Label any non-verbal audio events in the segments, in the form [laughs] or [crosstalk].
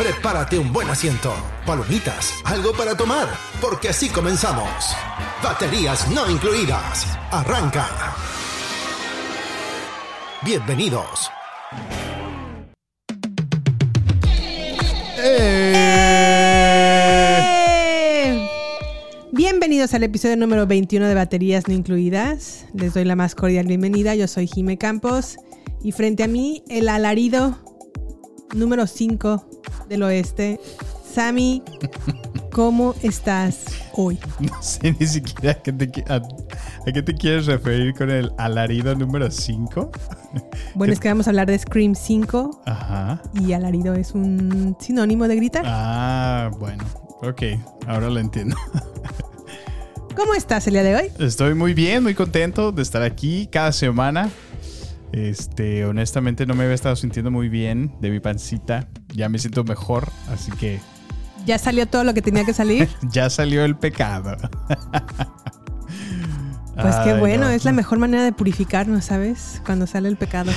Prepárate un buen asiento, palomitas, algo para tomar, porque así comenzamos. Baterías no incluidas. Arranca. Bienvenidos. ¡Eh! Bienvenidos al episodio número 21 de Baterías No Incluidas. Les doy la más cordial bienvenida. Yo soy Jime Campos y frente a mí el alarido número 5 del oeste, Sammy. ¿Cómo estás hoy? [laughs] No sé ni siquiera a qué te, qui- a, a qué te quieres referir con el alarido número 5. [laughs] Bueno, es que vamos a hablar de Scream 5 Ajá. y alarido es un sinónimo de gritar. Ah, bueno. Ok, ahora lo entiendo. [laughs] ¿Cómo estás el día de hoy? Estoy muy bien, muy contento de estar aquí cada semana. Este, honestamente no me había estado sintiendo muy bien de mi pancita. Ya me siento mejor, así que ¿Ya salió todo lo que tenía que salir? [laughs] ya salió el pecado. [laughs] Pues qué Ay, bueno, no. es la mejor manera de purificarnos, ¿sabes? Cuando sale el pecado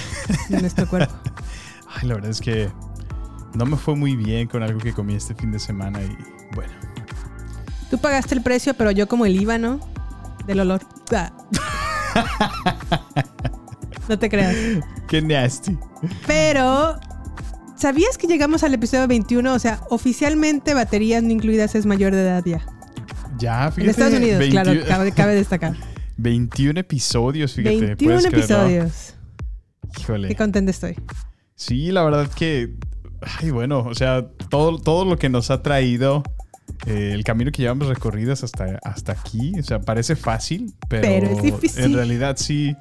de nuestro cuerpo. [laughs] Ay, la verdad es que no me fue muy bien con algo que comí este fin de semana y bueno. Tú pagaste el precio, pero yo como el IVA, ¿no? Del olor. Ah. No te creas. Qué nasty. Pero, ¿sabías que llegamos al episodio 21? O sea, oficialmente baterías no incluidas es mayor de edad ya. Ya, fíjate. En Estados Unidos, 20 claro, cabe, cabe destacar. [laughs] 21 episodios, fíjate. 21 ¿puedes creerlo? episodios. Híjole. Qué contenta estoy. Sí, la verdad que. Ay, bueno, o sea, todo, todo lo que nos ha traído. eh, el camino que llevamos recorridos hasta, hasta aquí, o sea, parece fácil, pero, Pero es difícil. en realidad sí,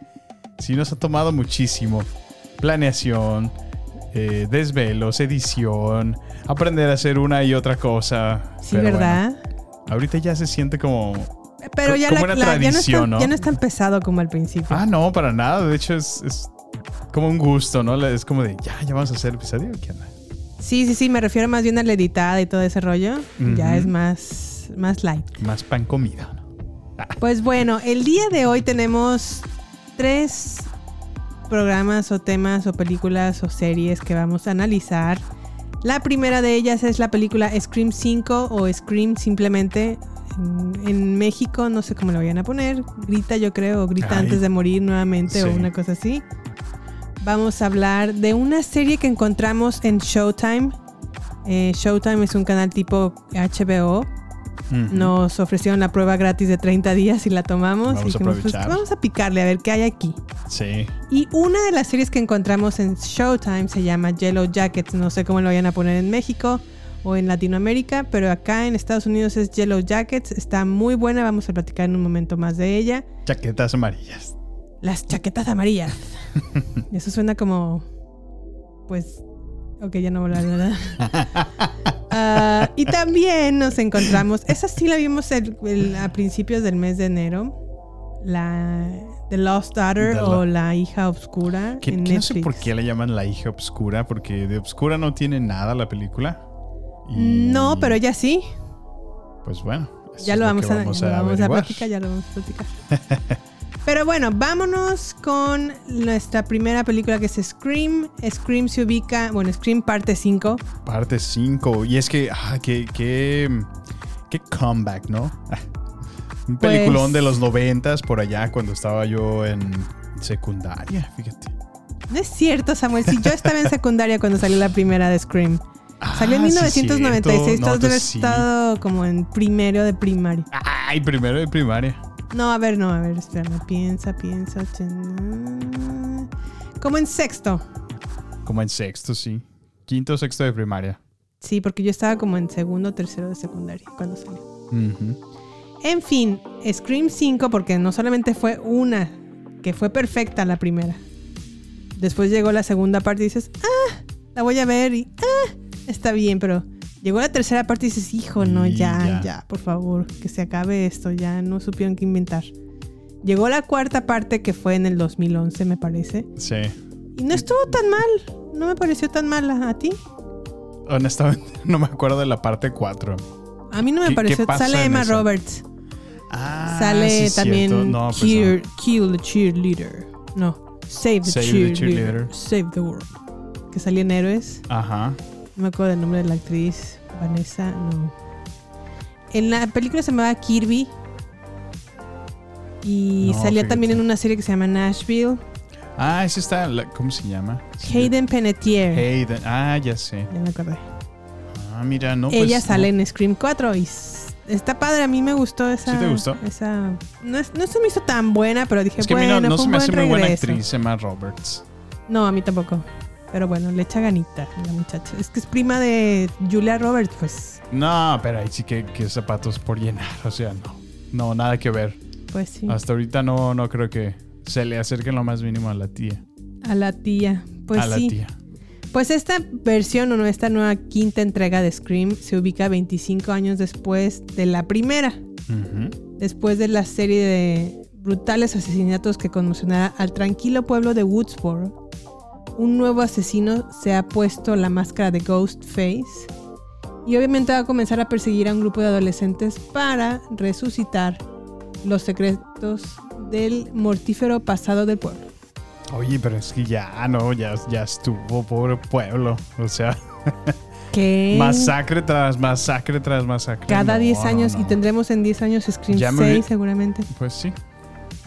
sí nos ha tomado muchísimo. Planeación, eh, desvelos, edición, aprender a hacer una y otra cosa. Sí, Pero ¿verdad? bueno, ahorita ya se siente como... Pero ya, como la- una la- ya, no es tan, ¿no? ya no es tan pesado como al principio. Ah, no, para nada. De hecho, es, es como un gusto, ¿no? Es como de, ya, ya vamos a hacer el episodio. ¿Qué onda? Sí, sí, sí, me refiero más bien a la editada y todo ese rollo. Ya es más, más light. Más pan comida, ¿no? Pues bueno, el día de hoy tenemos tres programas o temas o películas o series que vamos a analizar. La primera de ellas es la película Scream 5 o Scream simplemente. En, en México, no sé cómo lo vayan a poner. Grita, yo creo, o grita Ay, antes de morir nuevamente o una cosa así. Vamos a hablar de una serie que encontramos en Showtime. Eh, Showtime es un canal tipo HBO. Nos ofrecieron la prueba gratis de 30 días y la tomamos. Vamos y a dijimos, pues, vamos a picarle a ver qué hay aquí. Sí. Y una de las series que encontramos en Showtime se llama Yellow Jackets. No sé cómo lo vayan a poner en México o en Latinoamérica, pero acá en Estados Unidos es Yellow Jackets. Está muy buena. Vamos a platicar en un momento más de ella. Chaquetas amarillas. Las chaquetas amarillas. [laughs] Eso suena como. Pues. Ok, ya no voy a hablar, ¿verdad? [laughs] Ah, y también nos encontramos. Esa sí la vimos el- el- a principios del mes de enero. La. The Lost Daughter The o La hija oscura. Que, en que no sé por qué la llaman la hija obscura, porque de obscura no tiene nada la película. Y, No, pero ella sí. Pues bueno. Ya lo vamos, a, vamos lo vamos a platicar, ya lo vamos a platicar. [laughs] Pero bueno, vámonos con nuestra primera película que es Scream. Scream se ubica, bueno, Scream parte 5. Parte 5. Y es que, ah, qué, qué, qué comeback, ¿no? [laughs] Un Pues- peliculón de los noventas por allá cuando estaba yo en secundaria, fíjate. No es cierto, Samuel. Si yo estaba en secundaria cuando salió la primera de Scream. Salió en Ah, sí, 1996. cierto. Tú No, has sí. estado como en primero de primaria. Ay, primero de primaria. No, a ver, no, a ver, espérame. Piensa, piensa. Como en sexto. Como en sexto, sí. Quinto o sexto de primaria. Sí, porque yo estaba como en segundo o tercero de secundaria cuando salió. En fin, Scream 5, porque no solamente fue una, que fue perfecta la primera. Después llegó la segunda parte y dices, ah, la voy a ver y, ah, está bien, pero llegó la tercera parte y dices, hijo, no, Y ya, ya. ya, por favor, que se acabe esto, ya no supieron qué inventar. Llegó la cuarta parte que fue en el 2011, me parece. Sí. Y no estuvo tan mal, no me pareció tan mala. ¿A ti? Honestamente, [laughs] no me acuerdo de la parte 4. A mí no me ¿Qué- qué pareció. Sale Emma? Roberts. Ah, Sale sí, también. No, pues Kill, no. Kill the Cheerleader. No, Save the, Save the cheerleader. Cheerleader. Save the World. Que salía en Héroes. Ajá. No me acuerdo del nombre de la actriz. Vanessa, no. En la película se llamaba Kirby. Y No, salía fíjate. también en una serie que se llama Nashville. Ah, esa está. la- ¿Cómo se llama? Hayden Panettiere. Hayden. Ah, ya sé. Ya me acordé. Ah, mira, no. pues, Ella no. sale en Scream 4 y está padre. A mí me gustó esa. ¿Sí te gustó? Esa, no, es- no se me hizo tan buena, pero dije, Es que a bueno, mí no, no se me hace muy buena actriz Emma Roberts. No, a mí tampoco. Pero bueno, le echa ganita la muchacha. Es que es prima de Julia Roberts, pues. No, pero ahí sí que, que zapatos por llenar. O sea, no. No, nada que ver. Pues sí. Hasta ahorita no, no creo que se le acerque en lo más mínimo a la tía. A la tía. Pues a la tía. Pues esta versión o no, esta nueva quinta entrega de Scream se ubica 25 años después de la primera. Después de la serie de brutales asesinatos que conmocionará al tranquilo pueblo de Woodsboro, un nuevo asesino se ha puesto la máscara de Ghostface y obviamente va a comenzar a perseguir a un grupo de adolescentes para resucitar los secretos del mortífero pasado del pueblo. Oye, pero es que ya, no, ya, ya estuvo, pobre pueblo. O sea, [laughs] Que masacre tras masacre tras masacre. cada No, 10 no, años y no. tendremos en 10 años Scream Ya me 6 vi- seguramente. Pues sí.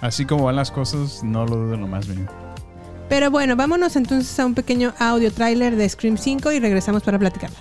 Así como van las cosas, no lo dudo en lo más mínimo. Pero bueno, vámonos entonces a un pequeño audio tráiler de Scream 5 y regresamos para platicar.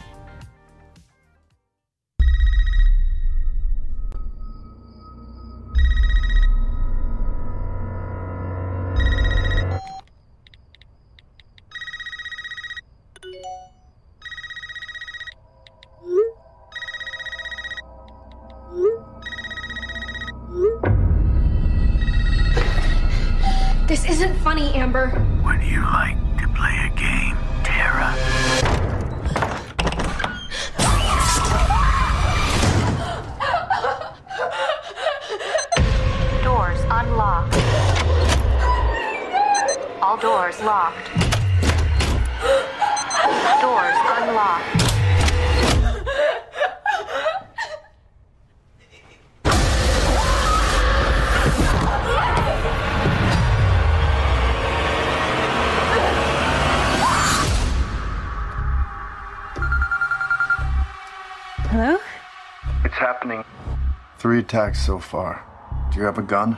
Attacks so far. Do you have a gun?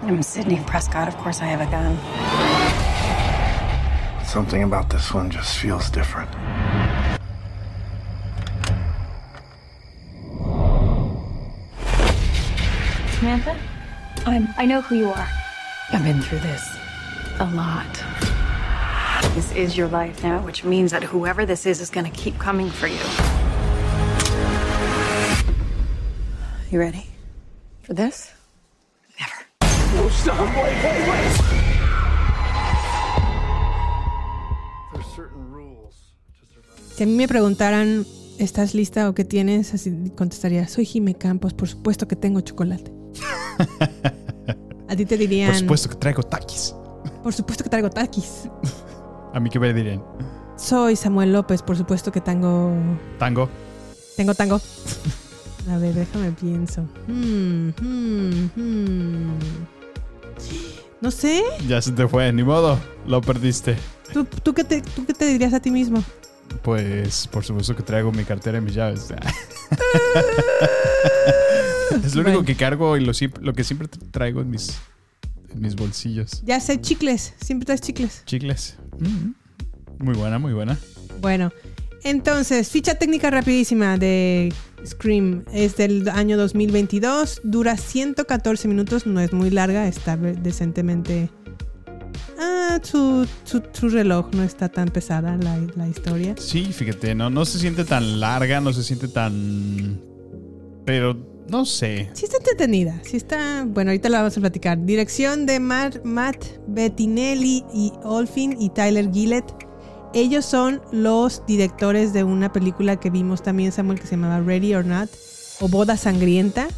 I'm Sydney Prescott. Of course, I have a gun. Something about this one just feels different. Samantha? I'm. I know who you are. I've been through this a lot. This is your life now, which means that whoever this is is going to keep coming for you. You ready for this? Never. There's certain rules. Si a mí me preguntaran, ¿estás lista o qué tienes? Así contestaría, soy Jime Campos, por supuesto que tengo chocolate. [laughs] a ti te dirían, Por supuesto que traigo taquis. por supuesto que traigo taquis. [laughs] A mí que me dirían. Soy Samuel López, por supuesto que tengo... Tango. Tengo tango. [laughs] A ver, déjame pienso. Hmm, hmm, hmm. No sé. Ya se te fue, ni modo. Lo perdiste. ¿Tú, tú, qué te, ¿Tú qué te dirías a ti mismo? Pues por supuesto que traigo mi cartera y mis llaves. [laughs] es lo único Bueno. que cargo y lo, que siempre tra- traigo en mis, en mis bolsillos. Ya sé, chicles. Siempre traes chicles. Chicles. Mm. Muy buena, muy buena. Bueno, entonces, ficha técnica rapidísima de Scream es del año 2022, dura 114 minutos, no es muy larga, está decentemente... Ah, su, su- su reloj no está tan pesada la, la historia. Sí, fíjate, no, no se siente tan larga, no se siente tan. Pero no sé. Sí está entretenida, sí está... Bueno, ahorita la vamos a platicar. Dirección de Matt, Matt Bettinelli y Olfin y Tyler Gillett. Ellos son los directores de una película que vimos también, Samuel, que se llamaba Ready or Not, o Boda Sangrienta,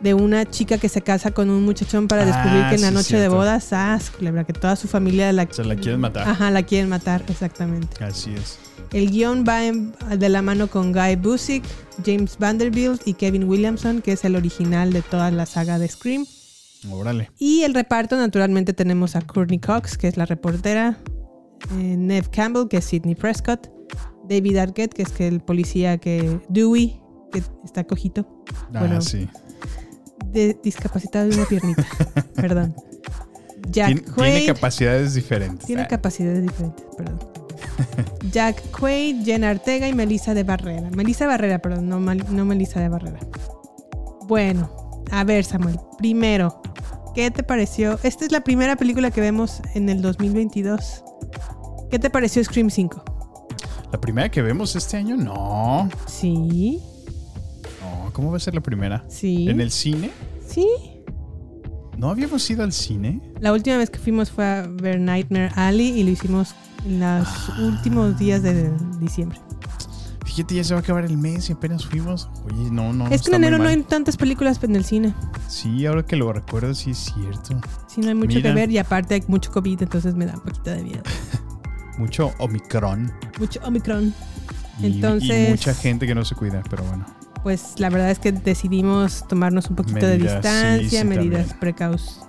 de una chica que se casa con un muchachón para descubrir Ah, que en la sí, noche de bodas, ah, culebra, que toda su familia la, Se la quieren matar. Ajá, la quieren matar, exactamente. Así es. El guion va en- de la mano con Guy Busick, James Vanderbilt y Kevin Williamson, que es el original de toda la saga de Scream. Órale. Y el reparto, naturalmente, tenemos a Courtney Cox, que es la reportera, eh, Neve Campbell, que es Sidney Prescott, David Arquette, que es que el policía que. Dewey, que está cojito. Ah, Bueno, sí. de, discapacitado de una piernita. [laughs] Perdón. Jack Tien- Quaid. tiene capacidades diferentes. Tiene Ah, capacidades diferentes, perdón. [laughs] Jack Quaid, Jenna Ortega y Melissa de Barrera. Melissa Barrera, perdón, no, no Melissa de Barrera. Bueno, a ver, Samuel. Primero, ¿qué te pareció? Esta es la primera película que vemos en el 2022. ¿Qué te pareció Scream 5? La primera que vemos este año, no. Sí, No, ¿cómo va a ser la primera? sí. ¿En el cine? Sí. ¿No habíamos ido al cine? La última vez que fuimos fue a ver Nightmare Alley y lo hicimos en los últimos días de diciembre. Fíjate, ya se va a acabar el mes y apenas fuimos. Oye, no, no. es que en enero no hay tantas películas en el cine. Sí, ahora que lo recuerdo, sí es cierto. Sí, no hay mucho Mira. que ver y aparte hay mucho COVID, entonces me da un poquito de miedo. [laughs] Mucho Omicron. Mucho Omicron. Y, Entonces- y mucha gente que no se cuida, pero bueno. Pues la verdad es que decidimos tomarnos un poquito de distancia, sí, sí, medidas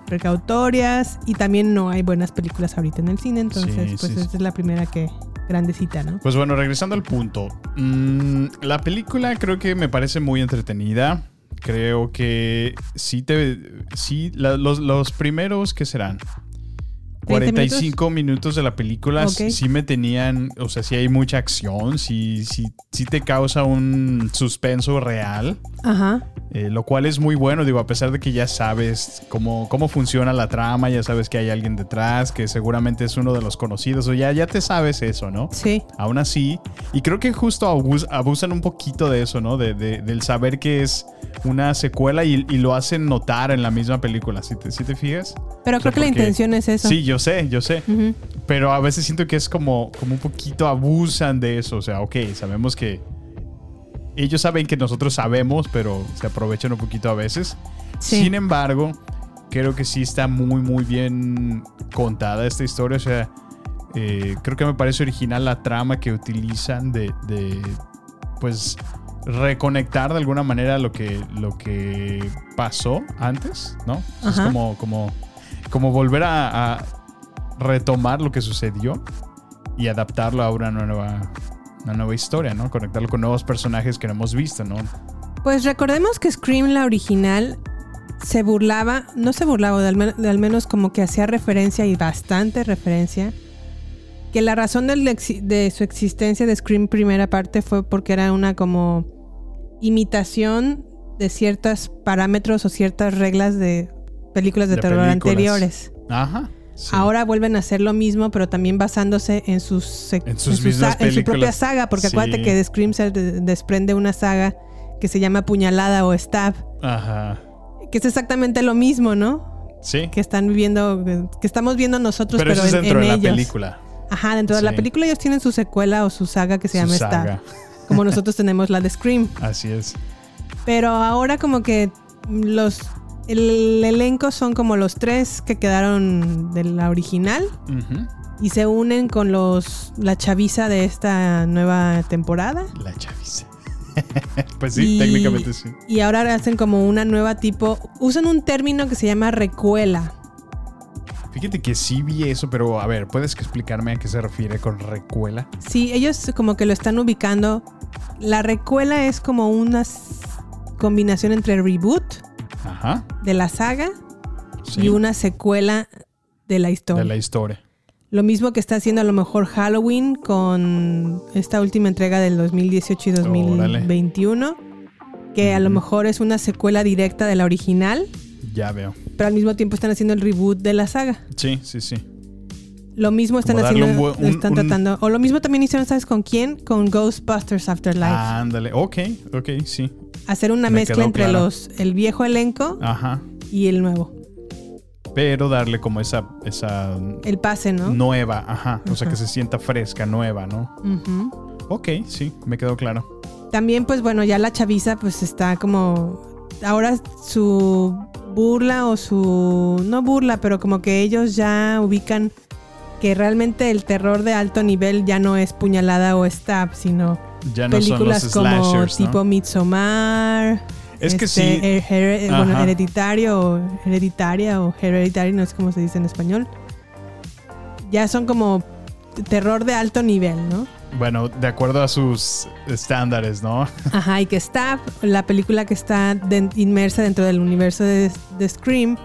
precautorias y también no hay buenas películas ahorita en el cine, entonces Sí, pues esta es la primera que grandecita, ¿no? Pues bueno, regresando al punto. Mm, la película creo que me parece muy entretenida. Creo que sí te. Sí, la- los, los primeros, ¿qué serán? 45 minutos? de la película Ok. sí me tenían, o sea, sí hay mucha acción, sí, sí, sí te causa un suspenso real, Ajá. eh, lo cual es muy bueno, digo, a pesar de que ya sabes cómo, cómo funciona la trama, ya sabes que hay alguien detrás, que seguramente es uno de los conocidos, o ya, ya te sabes eso, ¿no? Sí. Aún así, y creo que justo abus- abusan un poquito de eso, ¿no? De, de- del saber que es una secuela y, y lo hacen notar en la misma película, si te, si te fijas. Pero O sea, creo que la intención es eso. Sí, yo sé, yo sé. Pero a veces siento que es como, como un poquito abusan de eso. O sea, ok, sabemos que ellos saben que nosotros sabemos, pero se aprovechan un poquito a veces. Sí. Sin embargo, creo que sí está muy, muy bien contada esta historia. O sea, eh, creo que me parece original la trama que utilizan de, de, pues, reconectar de alguna manera lo que, lo que pasó antes, ¿no? Es como, como, como volver a, a retomar lo que sucedió y adaptarlo a una nueva, una nueva historia, ¿no? Conectarlo con nuevos personajes que no hemos visto, ¿no? Pues recordemos que Scream, la original, se burlaba, no se burlaba, de al, men- de al menos como que hacía referencia y bastante referencia, que la razón del de su existencia de Scream primera parte fue porque era una como imitación de ciertos parámetros o ciertas reglas de películas de, De terror películas. anteriores. Ajá. Sí. Ahora vuelven a hacer lo mismo, pero también basándose en sus, En sus su mismas sa- en su propia saga, porque acuérdate que de Scream se de- desprende una saga que se llama Puñalada o Stab, Ajá. que es exactamente lo mismo, ¿no? Sí. Que están viviendo, que estamos viendo nosotros, Pero pero, eso es en, dentro en de la película. Ajá, dentro de la película ellos tienen su secuela o su saga que se Su llama saga. Stab, como nosotros tenemos la de Scream. [laughs] Así es. Pero ahora como que los el elenco son como los tres que quedaron de la original y se unen con los la chaviza de esta nueva temporada. La chaviza. [laughs] pues sí, Y- técnicamente sí. Y ahora hacen como una nueva tipo, usan un término que se llama recuela. Fíjate que sí vi eso, pero a ver, ¿puedes explicarme a qué se refiere con recuela? Sí, ellos como que lo están ubicando. La recuela es como una combinación entre reboot Ajá. de la saga Sí. y una secuela de la historia. de la historia. Lo mismo que está haciendo a lo mejor Halloween con esta última entrega del 2018 y 2021. que a lo mejor es una secuela directa de la original, Ya veo. pero al mismo tiempo están haciendo el reboot de la saga. Sí, sí, sí. Lo mismo están haciendo, un buen- un- están un- tratando, o lo mismo también hicieron, ¿sabes con quién? Con Ghostbusters Afterlife. Ándale. Ok, ok, sí. Hacer una me mezcla entre claro. los el viejo elenco Ajá. y el nuevo. Pero darle como esa, esa El pase, ¿no? nueva, ajá. O sea, que se sienta fresca, nueva, ¿no? Ujú. Ok, sí, me quedó claro. También, pues bueno, ya la chaviza pues está como... Ahora su burla o su... No burla, pero como que ellos ya ubican que realmente el terror de alto nivel ya no es puñalada o stab, sino Ya no películas son los como tipo Midsommar. Es que este, sí. her- her- bueno, hereditario o hereditaria o hereditary, no sé cómo se dice en español. Ya son como terror de alto nivel, ¿no? Bueno, de acuerdo a sus estándares, ¿no? [laughs] Ajá, y que Stab, la película que está inmersa dentro del universo de, de Scream,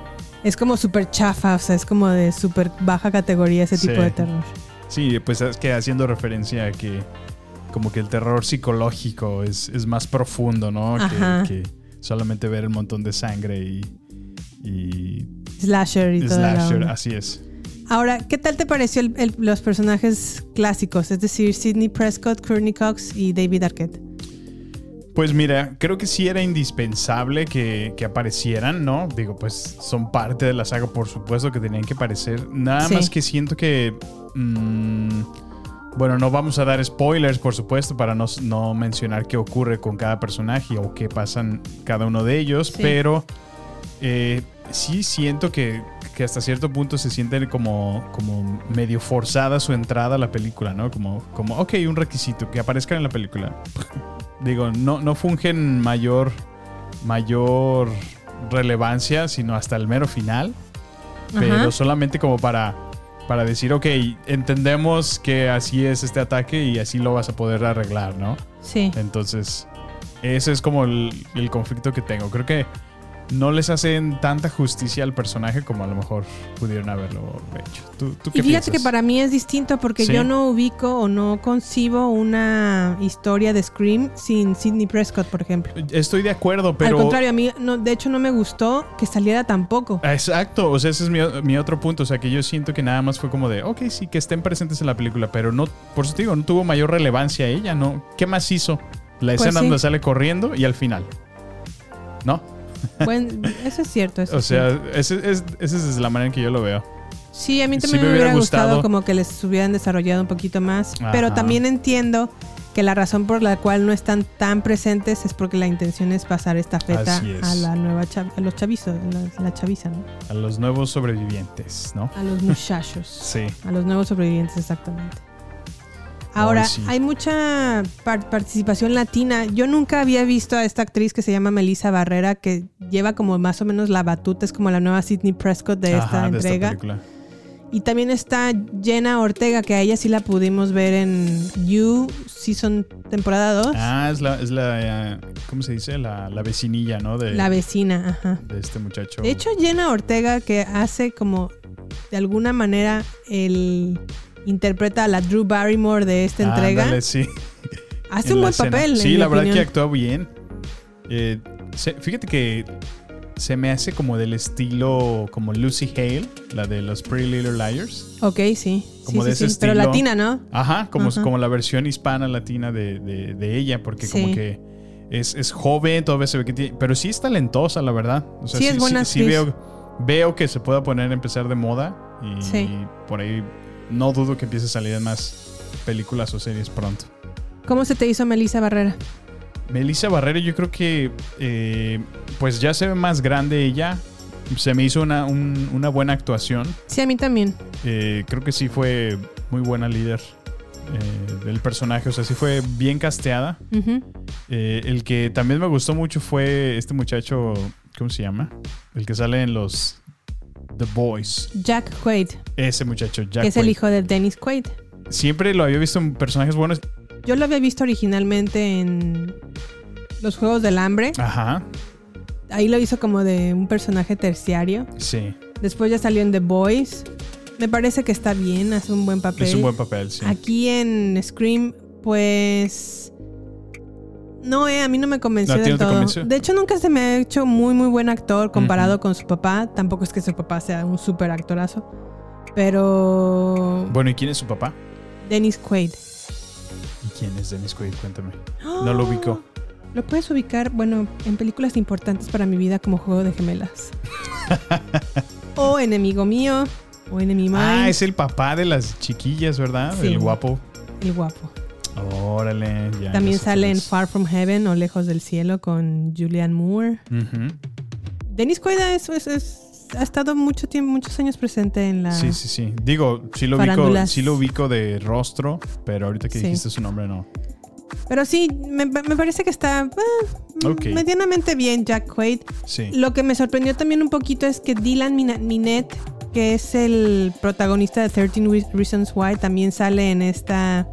es como súper chafa, o sea, es como de súper baja categoría ese tipo Sí. de terror. Sí, pues es que haciendo referencia a que como que el terror psicológico es, es más profundo, ¿no? Que, que solamente ver el montón de sangre y, y Slasher y slasher, así es. Ahora, ¿qué tal te pareció el- el- los personajes clásicos? Es decir, Sidney Prescott, Courtney Cox y David Arquette. Pues mira, creo que sí era indispensable que, que aparecieran, ¿no? Digo, pues son parte de la saga, por supuesto que tenían que aparecer. Nada Sí. más que siento que... mm, bueno, no vamos a dar spoilers, por supuesto, para no, no mencionar qué ocurre con cada personaje o qué pasan cada uno de ellos, Sí. pero eh, sí siento que, que hasta cierto punto se sienten como, como medio forzada su entrada a la película, ¿no? Como, como, ok, un requisito, que aparezcan en la película. [laughs] Digo, no, no fungen mayor, mayor relevancia, sino hasta el mero final. Pero solamente como para, para decir, ok, entendemos que así es este ataque y así lo vas a poder arreglar, ¿no? Sí. Entonces, ese es como el, el conflicto que tengo. Creo que no les hacen tanta justicia al personaje como a lo mejor pudieron haberlo hecho. ¿Tú, tú qué Y fíjate piensas? que para mí es distinto porque Sí. yo no ubico o no concibo una historia de Scream sin Sidney Prescott, por ejemplo. Estoy de acuerdo, pero... Al contrario, a mí no, de hecho no me gustó que saliera tampoco. Exacto, o sea, ese es mi, mi otro punto. O sea, que yo siento que nada más fue como de, ok, sí, que estén presentes en la película, pero no, por eso te digo, no tuvo mayor relevancia ella, ¿no? ¿Qué más hizo? La Pues escena sí. donde sale corriendo y al final. ¿No? Bueno, eso es cierto. Eso O es sea, cierto. ese- es, esa es la manera en que yo lo veo. Sí, a mí sí también me me, hubiera gustado, gustado. como que les hubieran desarrollado un poquito más. Ajá. Pero también entiendo que la razón por la cual no están tan presentes es porque la intención es pasar esta feta es. a la nueva a los chavizos, la, la chaviza, ¿no? A los nuevos sobrevivientes, ¿no? A los [laughs] muchachos. Sí. A los nuevos sobrevivientes, exactamente. Ahora, Ay, sí. hay mucha par- participación latina. Yo nunca había visto a esta actriz que se llama Melissa Barrera, que lleva como más o menos la batuta, es como la nueva Sidney Prescott de esta Ajá, de esta entrega. y también está Jenna Ortega, que a ella sí la pudimos ver en You Season temporada 2. Ah, es la, es la eh, ¿cómo se dice? La, la vecinilla, ¿no? De, La vecina, ajá. de este muchacho. De hecho, Jenna Ortega, que hace como de alguna manera el interpreta a la Drew Barrymore de esta entrega. Ándale, sí. Hace en un buen escena. papel. Sí, en la verdad que actúa bien. Eh, se- fíjate que se me hace como del estilo como Lucy Hale, la de los Pretty Little Liars. Ok, sí. Como sí, de sí, ese sí. Pero estilo. latina, ¿no? Ajá, como, Ajá. como la versión hispana latina de, de- de ella, porque como que es, es joven, todavía se ve que tiene, pero sí es talentosa, la verdad. O sea, Sí, es buena sí, veo, veo que se pueda poner a empezar de moda y, por ahí no dudo que empiece a salir en más películas o series pronto. ¿Cómo se te hizo Melissa Barrera? Melissa Barrera, yo creo que eh, pues ya se ve más grande ella. Se me hizo una, un- una buena actuación. Sí, a mí también. Eh, creo que sí fue muy buena líder eh, del personaje. O sea, sí fue bien casteada. El que también me gustó mucho fue este muchacho, ¿cómo se llama? El que sale en los The Boys. Jack Quaid, Ese muchacho, Jack que es el hijo de Dennis Quaid. Siempre lo había visto en personajes buenos. Yo lo había visto originalmente en Los Juegos del Hambre. Ajá, Ahí lo hizo como de un personaje terciario. sí. Después ya salió en The Boys. Me parece que está bien, hace un buen papel. Es un buen papel, sí. Aquí en Scream, pues. No, eh, a mí no me convenció ¿A ti del no te todo. convenció? De hecho, nunca se me ha hecho muy, muy buen actor comparado con su papá. Tampoco es que su papá sea un súper actorazo. Pero. Bueno, ¿y quién es su papá? Dennis Quaid. ¿Y quién es Dennis Quaid? Cuéntame. No lo ubico. Lo puedes ubicar, bueno, en películas importantes para mi vida como Juego de Gemelas. [laughs] o Enemigo Mío. O Enemy Mine. Ah, es el papá de las chiquillas, ¿verdad? Sí. El guapo. El guapo. Órale, ya. También sale en. Far From Heaven o Lejos del Cielo con Julianne Moore. Es, es- es- ha estado mucho tiempo, muchos años presente en la. Sí, sí, sí. Digo, sí lo, ubico, sí lo ubico de rostro, pero ahorita que Sí. dijiste su nombre, no. Pero sí, me, me parece que está eh, Ok. medianamente bien Jack Quaid. Sí. Lo que me sorprendió también un poquito es que Dylan Minette, que es el protagonista de 13 Re- Reasons Why, también sale en esta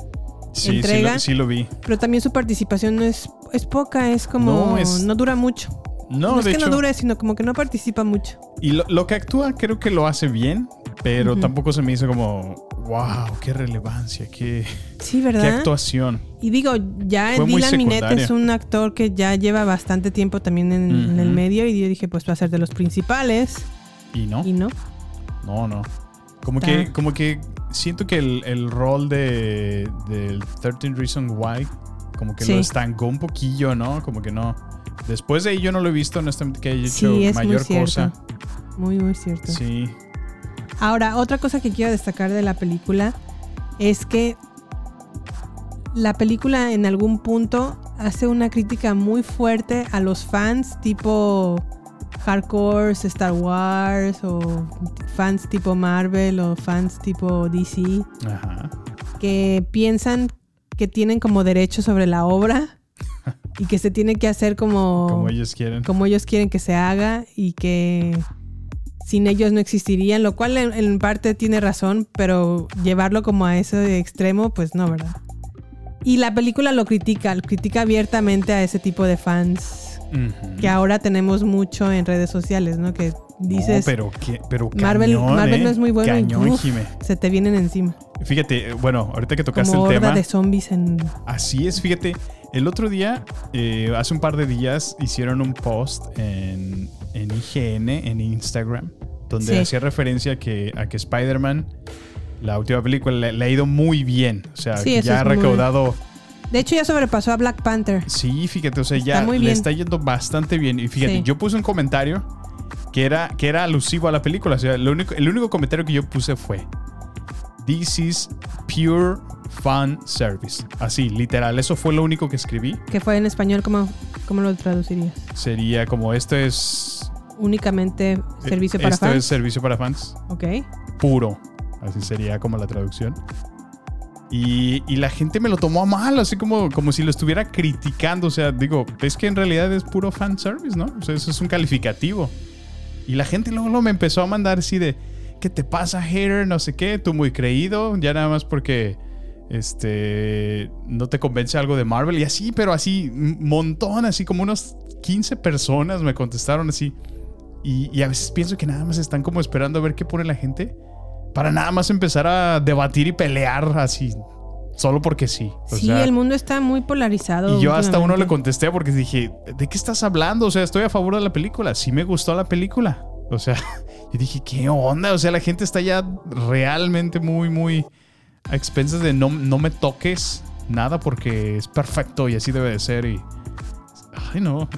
Sí, sí entrega. lo, sí lo vi. Pero también su participación no es, es poca, es como. No, No, es- dura mucho. No, No, es de que hecho. no dure, sino como que no participa mucho. Y lo, lo que actúa creo que lo hace bien, pero tampoco se me hizo como, wow, qué relevancia, qué, Sí, qué ¿verdad? actuación. Y digo, ya Fue Dylan Minette es un actor que ya lleva bastante tiempo también en, en el medio. Y yo dije, pues va a ser de los principales. Y no, Y no. no, no. Como que, como que siento que el, el rol de del 13 Reasons Why, como que Sí. lo estancó un poquillo, ¿no? Como que no. Después de ahí yo no lo he visto, honestamente, que haya hecho Sí, mayor muy cosa. Muy, muy cierto. Sí. Ahora, otra cosa que quiero destacar de la película es que la película en algún punto hace una crítica muy fuerte a los fans tipo hardcore Star Wars o fans tipo Marvel o fans tipo DC Ajá. que piensan que tienen como derecho sobre la obra [laughs] y que se tiene que hacer como Como ellos quieren. como ellos quieren que se haga y que sin ellos no existirían, lo cual en, en parte tiene razón, pero llevarlo como a ese extremo, pues no, ¿verdad? Y la película lo critica, lo critica abiertamente a ese tipo de fans Que ahora tenemos mucho en redes sociales, ¿no? Que dices, No, pero, qué- pero Marvel, cañón, Marvel ¿eh? no es muy bueno Cañón, y uf, se te vienen encima. Fíjate, eh, bueno, ahorita que tocaste Como el horda tema. de zombies en... Así es, fíjate. El otro día, eh, hace un par de días, hicieron un post en, en IGN, en Instagram, donde Sí. hacía referencia a que, a que Spider-Man, la última película, le, le ha ido muy bien. O sea, Sí, ya ha muy- recaudado. De hecho ya sobrepasó a Black Panther. Sí, fíjate, o sea, Está ya muy le está yendo bastante bien. Y fíjate, Sí. yo puse un comentario que era, que era alusivo a la película. O sea, lo único, el único comentario que yo puse fue: This is pure fan service. Así, literal. Eso fue lo único que escribí. Que fue en español, ¿cómo, cómo lo traducirías? Sería como: Esto es. Únicamente servicio para esto fans. es servicio para fans. Ok. Puro. Así sería como la traducción. Y, la gente me lo tomó a mal, así como, como si lo estuviera criticando. O sea, digo, es que en realidad es puro fan service, ¿no? O sea, eso es un calificativo. Y la gente luego, me empezó a mandar así de, ¿qué te pasa, hater? No sé qué, tú muy creído, ya nada más porque este no te convence algo de Marvel. Y así, pero así, un montón, así como unos 15 personas me contestaron así. Y a veces pienso que nada más están como esperando a ver qué pone la gente para nada más empezar a debatir y pelear así, solo porque sí. O Sí, sea, el mundo está muy polarizado. y yo hasta uno le contesté porque dije, ¿de qué estás hablando? O sea, estoy a favor de la película. Sí me gustó la película. O sea, [laughs] y dije, ¿qué onda? O sea, la gente está ya realmente muy, muy a expensas de no, no me toques nada porque es perfecto y así debe de ser. Y, ay, no. [laughs]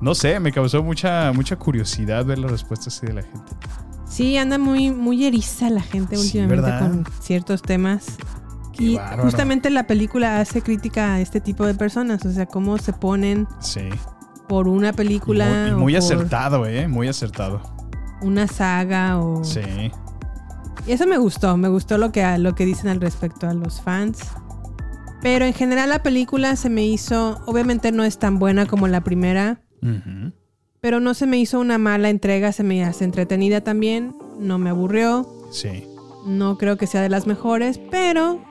No sé, me causó mucha, mucha curiosidad ver las respuestas así de la gente. Sí, anda muy, muy eriza la gente Sí, últimamente ¿verdad? con ciertos temas. Qué y bárbaro. justamente la película hace crítica a este tipo de personas, o sea, cómo se ponen Sí. por una Y película muy, y acertado, ¿eh? Muy acertado. una saga o Sí. Y eso me gustó, me gustó lo que, lo que dicen al respecto a los fans. Pero en general la película se me hizo, obviamente no es tan buena como la primera, Ujú. Pero no se me hizo una mala entrega, se me hace entretenida también, no me aburrió, Sí. no creo que sea de las mejores, pero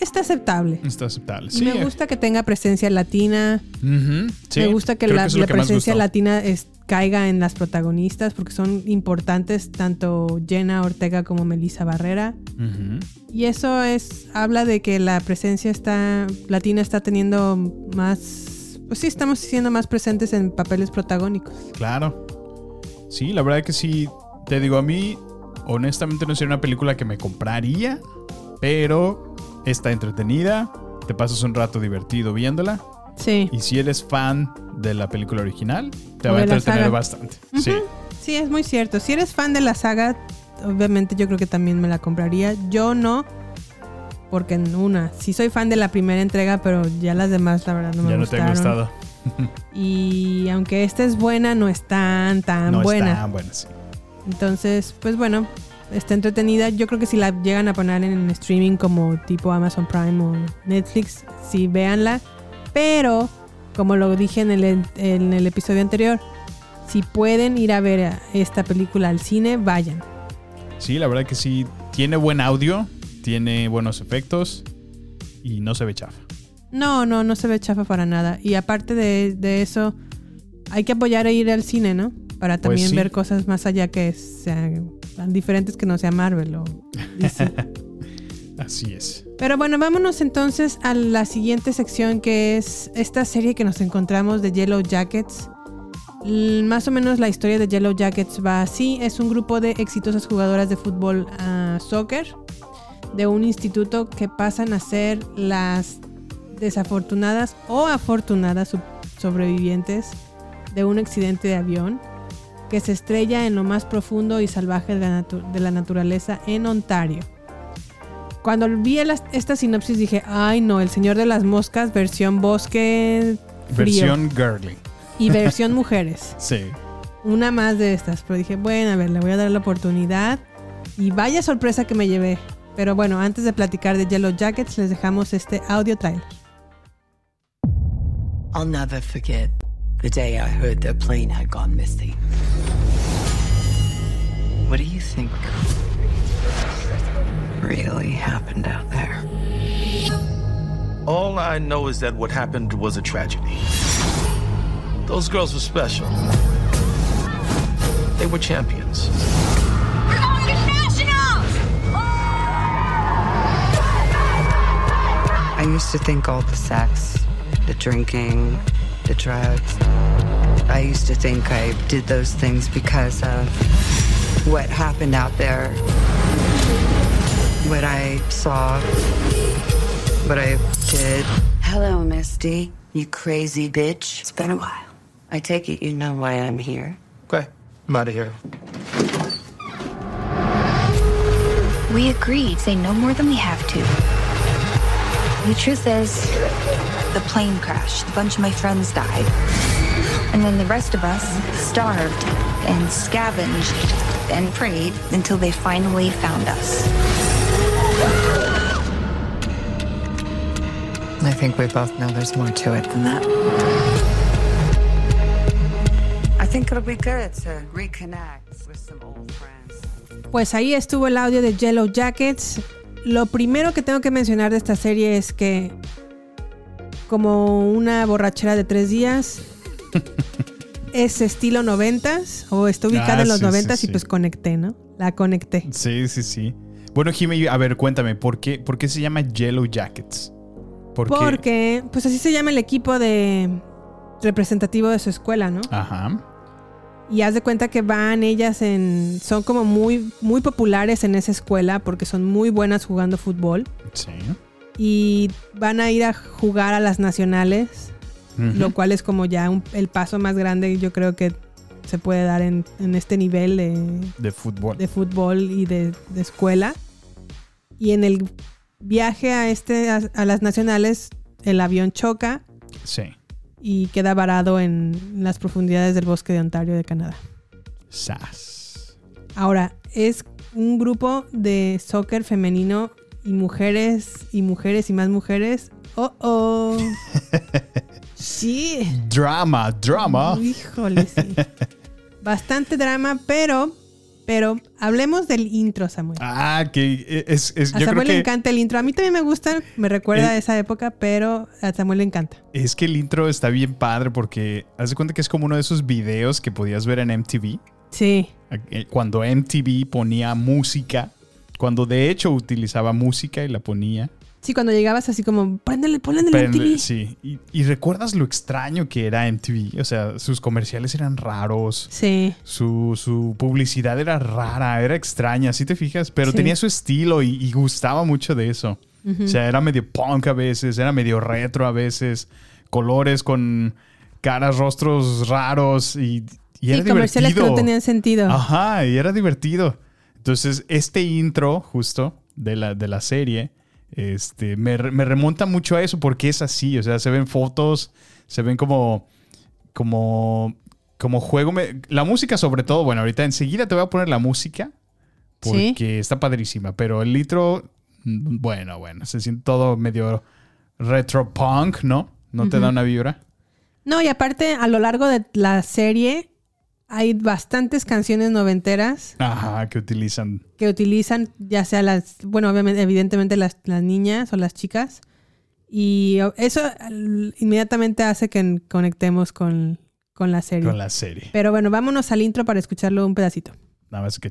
está aceptable. Está aceptable. Sí. me gusta que tenga presencia latina, Ujú. Sí, me gusta que creo la, que presencia latina es- caiga en las protagonistas porque son importantes tanto Jenna Ortega como Melissa Barrera. Ujú. Y eso es habla de que la presencia está latina está teniendo más pues sí, estamos siendo más presentes en papeles protagónicos. Claro. Sí, la verdad que sí. Te digo, a mí, honestamente, no sería una película que me compraría, pero está entretenida. Te pasas un rato divertido viéndola. Sí. Y si eres fan de la película original, te O va a entretener bastante. Sí. Sí, es muy cierto. Si eres fan de la saga, obviamente yo creo que también me la compraría. Yo no, porque en una, sí soy fan de la primera entrega, pero ya las demás la verdad no me ya no te gustaron. ha gustado. Y aunque esta es buena, no es tan, tan no buena. es tan buena, sí. Entonces, pues bueno, está entretenida. Yo creo que si la llegan a poner en streaming como tipo Amazon Prime o Netflix, sí, véanla. Pero, como lo dije en el, en el episodio anterior, si pueden ir a ver esta película al cine, vayan. Sí, la verdad que sí. Tiene buen audio, tiene buenos efectos y no se ve chafa. No, no, no se ve chafa para nada. Y aparte de, de eso, hay que apoyar a ir al cine, ¿no? Para Pues también sí. ver cosas más allá que sean tan diferentes que no sea Marvel o DC. [laughs] Así es. Pero bueno, vámonos entonces a la siguiente sección que es esta serie que nos encontramos de Yellow Jackets. Más o menos la historia de Yellow Jackets va así. Es un grupo de exitosas jugadoras de fútbol a soccer de un instituto que pasan a ser las desafortunadas o afortunadas sobrevivientes de un accidente de avión que se estrella en lo más profundo y salvaje de la, de la naturaleza en Ontario. Cuando vi esta sinopsis dije, ay no, el Señor de las Moscas, versión bosque frío Versión girly. y versión mujeres. [laughs] Sí. Una más de estas, pero dije, bueno, a ver, le voy a dar la oportunidad. Y vaya sorpresa que me llevé. Pero bueno, antes de platicar de Yellow Jackets, les dejamos este audio trailer. I'll never forget the day I heard their plane had gone missing. What do you think really happened out there? All I know is that what happened was a tragedy. Those girls were special. They were champions. I used to think all the sex, the drinking, the drugs, I used to think I did those things because of what happened out there, what I saw, what I did. Hello, Misty, you crazy bitch. It's been a while. I take it you know why I'm here. Okay, I'm out of here. We agreed, say no more than we have to. The truth is, the plane crashed. A bunch of my friends died. And then the rest of us starved and scavenged and prayed until they finally found us. I think we both know there's more to it than that. I think it'll be good to reconnect with some old friends. Pues ahí estuvo el audio de Yellow Jackets. Lo primero que tengo que mencionar de esta serie es que, como una borrachera de tres días, [laughs] es estilo noventas o está ubicada Ah, en los sí, sí, noventas y sí. pues conecté, ¿no? La conecté. Sí, sí, sí. Bueno, Jimmy, a ver, cuéntame, ¿por qué, por qué se llama Yellow Jackets? ¿Por qué? Porque, pues así se llama el equipo de representativo de su escuela, ¿no? Ajá. Y haz de cuenta que van ellas en. Son como muy, muy populares en esa escuela porque son muy buenas jugando fútbol. Sí. Y van a ir a jugar a las nacionales. Lo cual es como ya un- el paso más grande, yo creo que se puede dar en, en este nivel de, De fútbol. de fútbol y de, de escuela. Y en el viaje a, este, a, a las nacionales, el avión choca Sí. Y queda varado en las profundidades del bosque de Ontario de Canadá. Sas. Ahora, es un grupo de soccer femenino y mujeres y mujeres y más mujeres. Oh, oh. [laughs] Sí. Drama, drama. Híjole, sí. Bastante drama, pero, pero hablemos del intro, Samuel. Ah, que es, es a yo creo Samuel le encanta el intro. A mí también me gusta, me recuerda Eh. a esa época, pero a Samuel le encanta. es que el intro está bien padre porque haz de cuenta que es como uno de esos videos que podías ver en MTV. Sí. Eh, Cuando MTV ponía música, cuando de hecho utilizaba música y la ponía. Sí, cuando llegabas así como, préndele, ponle en el MTV. sí. Y, y recuerdas lo extraño que era MTV. O sea, sus comerciales eran raros. Sí. Su, su publicidad era rara, era extraña, si te fijas, pero Sí. tenía su estilo y, y gustaba mucho de eso. O sea, era medio punk a veces, era medio retro a veces, colores con caras, rostros raros y, y era Sí, comerciales que no tenían sentido. Ajá, y era divertido. Entonces, este intro justo de la, de la serie este, me, me remonta mucho a eso porque es así. O sea, se ven fotos, se ven como, como, como juego. me- la música sobre todo, bueno, ahorita enseguida te voy a poner la música porque Sí. está padrísima, pero el litro, mm, bueno, bueno, se siente todo medio retro punk, ¿no? ¿No te da una vibra? No, y aparte, a lo largo de la serie hay bastantes canciones noventeras Ajá, que utilizan. que utilizan, ya sea las, bueno, obviamente, evidentemente las, las niñas o las chicas. Y eso inmediatamente hace que conectemos con, con la serie. Con la serie. Pero bueno, vámonos al intro para escucharlo un pedacito. Nada más que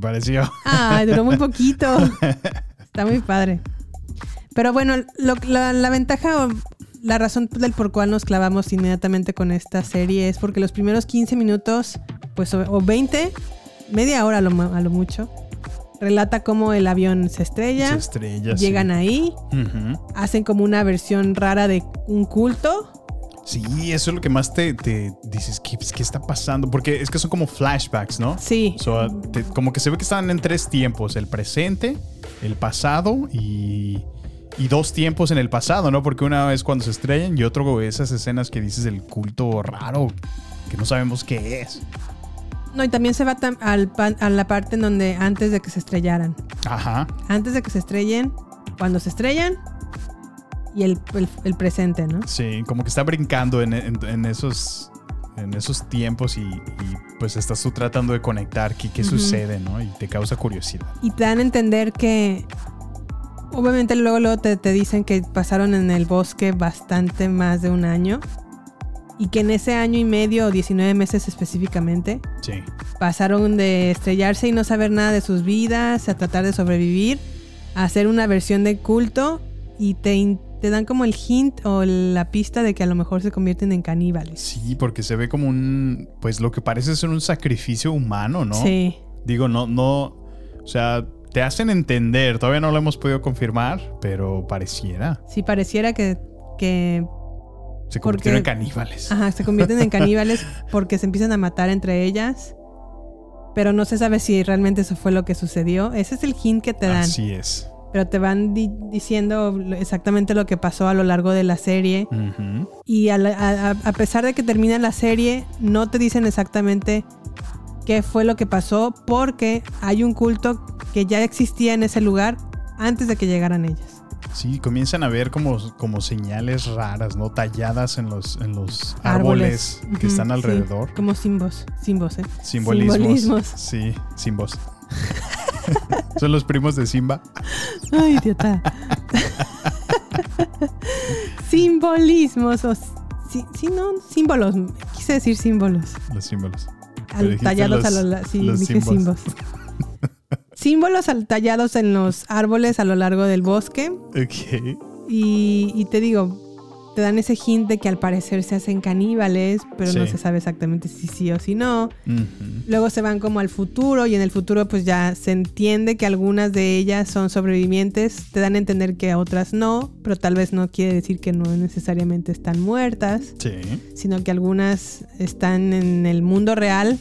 pareció? Ah, duró muy poquito. [laughs] Está muy padre. Pero bueno, lo- la, la ventaja o la razón del por cual nos clavamos inmediatamente con esta serie es porque los primeros 15 minutos, pues o, o 20, media hora a lo, mu- a lo mucho, relata cómo el avión se estrella, Se estrella, sí. llegan ahí, hacen como una versión rara de un culto. Sí, eso es lo que más te, te dices, ¿qué, qué está pasando? Porque es que son como flashbacks, ¿no? Sí. So, te- como que se ve que están en tres tiempos, el presente, el pasado y, y dos tiempos en el pasado, ¿no? Porque una es cuando se estrellan y otro esas escenas que dices del culto raro, que no sabemos qué es. No, y también se va al a la parte en donde antes de que se estrellaran. Ajá. Antes de que se estrellen, cuando se estrellan y el, el- el presente, ¿no? Sí, como que está brincando en, en- en esos en esos tiempos y, y, pues estás tú tratando de conectar qué, qué sucede, ¿no? Y te causa curiosidad. Y te dan a entender que obviamente luego, luego te, te dicen que pasaron en el bosque bastante más de un año y que en ese año y medio o 19 meses específicamente Sí. pasaron de estrellarse y no saber nada de sus vidas a tratar de sobrevivir a hacer una versión de culto y te, te dan como el hint o la pista de que a lo mejor se convierten en caníbales. Sí, porque se ve como un, pues lo que parece ser un sacrificio humano, ¿no? Sí. Digo, no, no, o sea, te hacen entender, todavía no lo hemos podido confirmar, pero pareciera. Sí, pareciera que, que Se Porque- convirtieron en caníbales. Ajá, se convierten en caníbales [laughs] porque se empiezan a matar entre ellas. Pero no se sabe si realmente eso fue lo que sucedió. Ese es el hint que te dan. Así es. Pero te van di- diciendo exactamente lo que pasó a lo largo de la serie. Ujú. Y a, la- a- a- pesar de que termina la serie, no te dicen exactamente qué fue lo que pasó porque hay un culto que ya existía en ese lugar antes de que llegaran ellas. Sí, comienzan a ver como, como señales raras, ¿no? Talladas en los, en los Árboles. árboles, que Ujú, están sí, alrededor. como simbos. Simbos, ¿eh? Simbolismos. Simbolismos. Sí, simbos. [laughs] Son los primos de Simba. Ay, idiota. Simbolismos o sí, sí, no, símbolos. Quise decir símbolos. Los símbolos. Al- tallados los- a lo sí, los dije símbolos. símbolos. [laughs] símbolos al- tallados en los árboles a lo largo del bosque. Ok. Y, y te digo, te dan ese hint de que al parecer se hacen caníbales, pero no se sabe exactamente si sí o si no. Luego se van como al futuro y en el futuro pues ya se entiende que algunas de ellas son sobrevivientes, te dan a entender que otras no, pero tal vez no quiere decir que no necesariamente están muertas, Sí. sino que algunas están en el mundo real,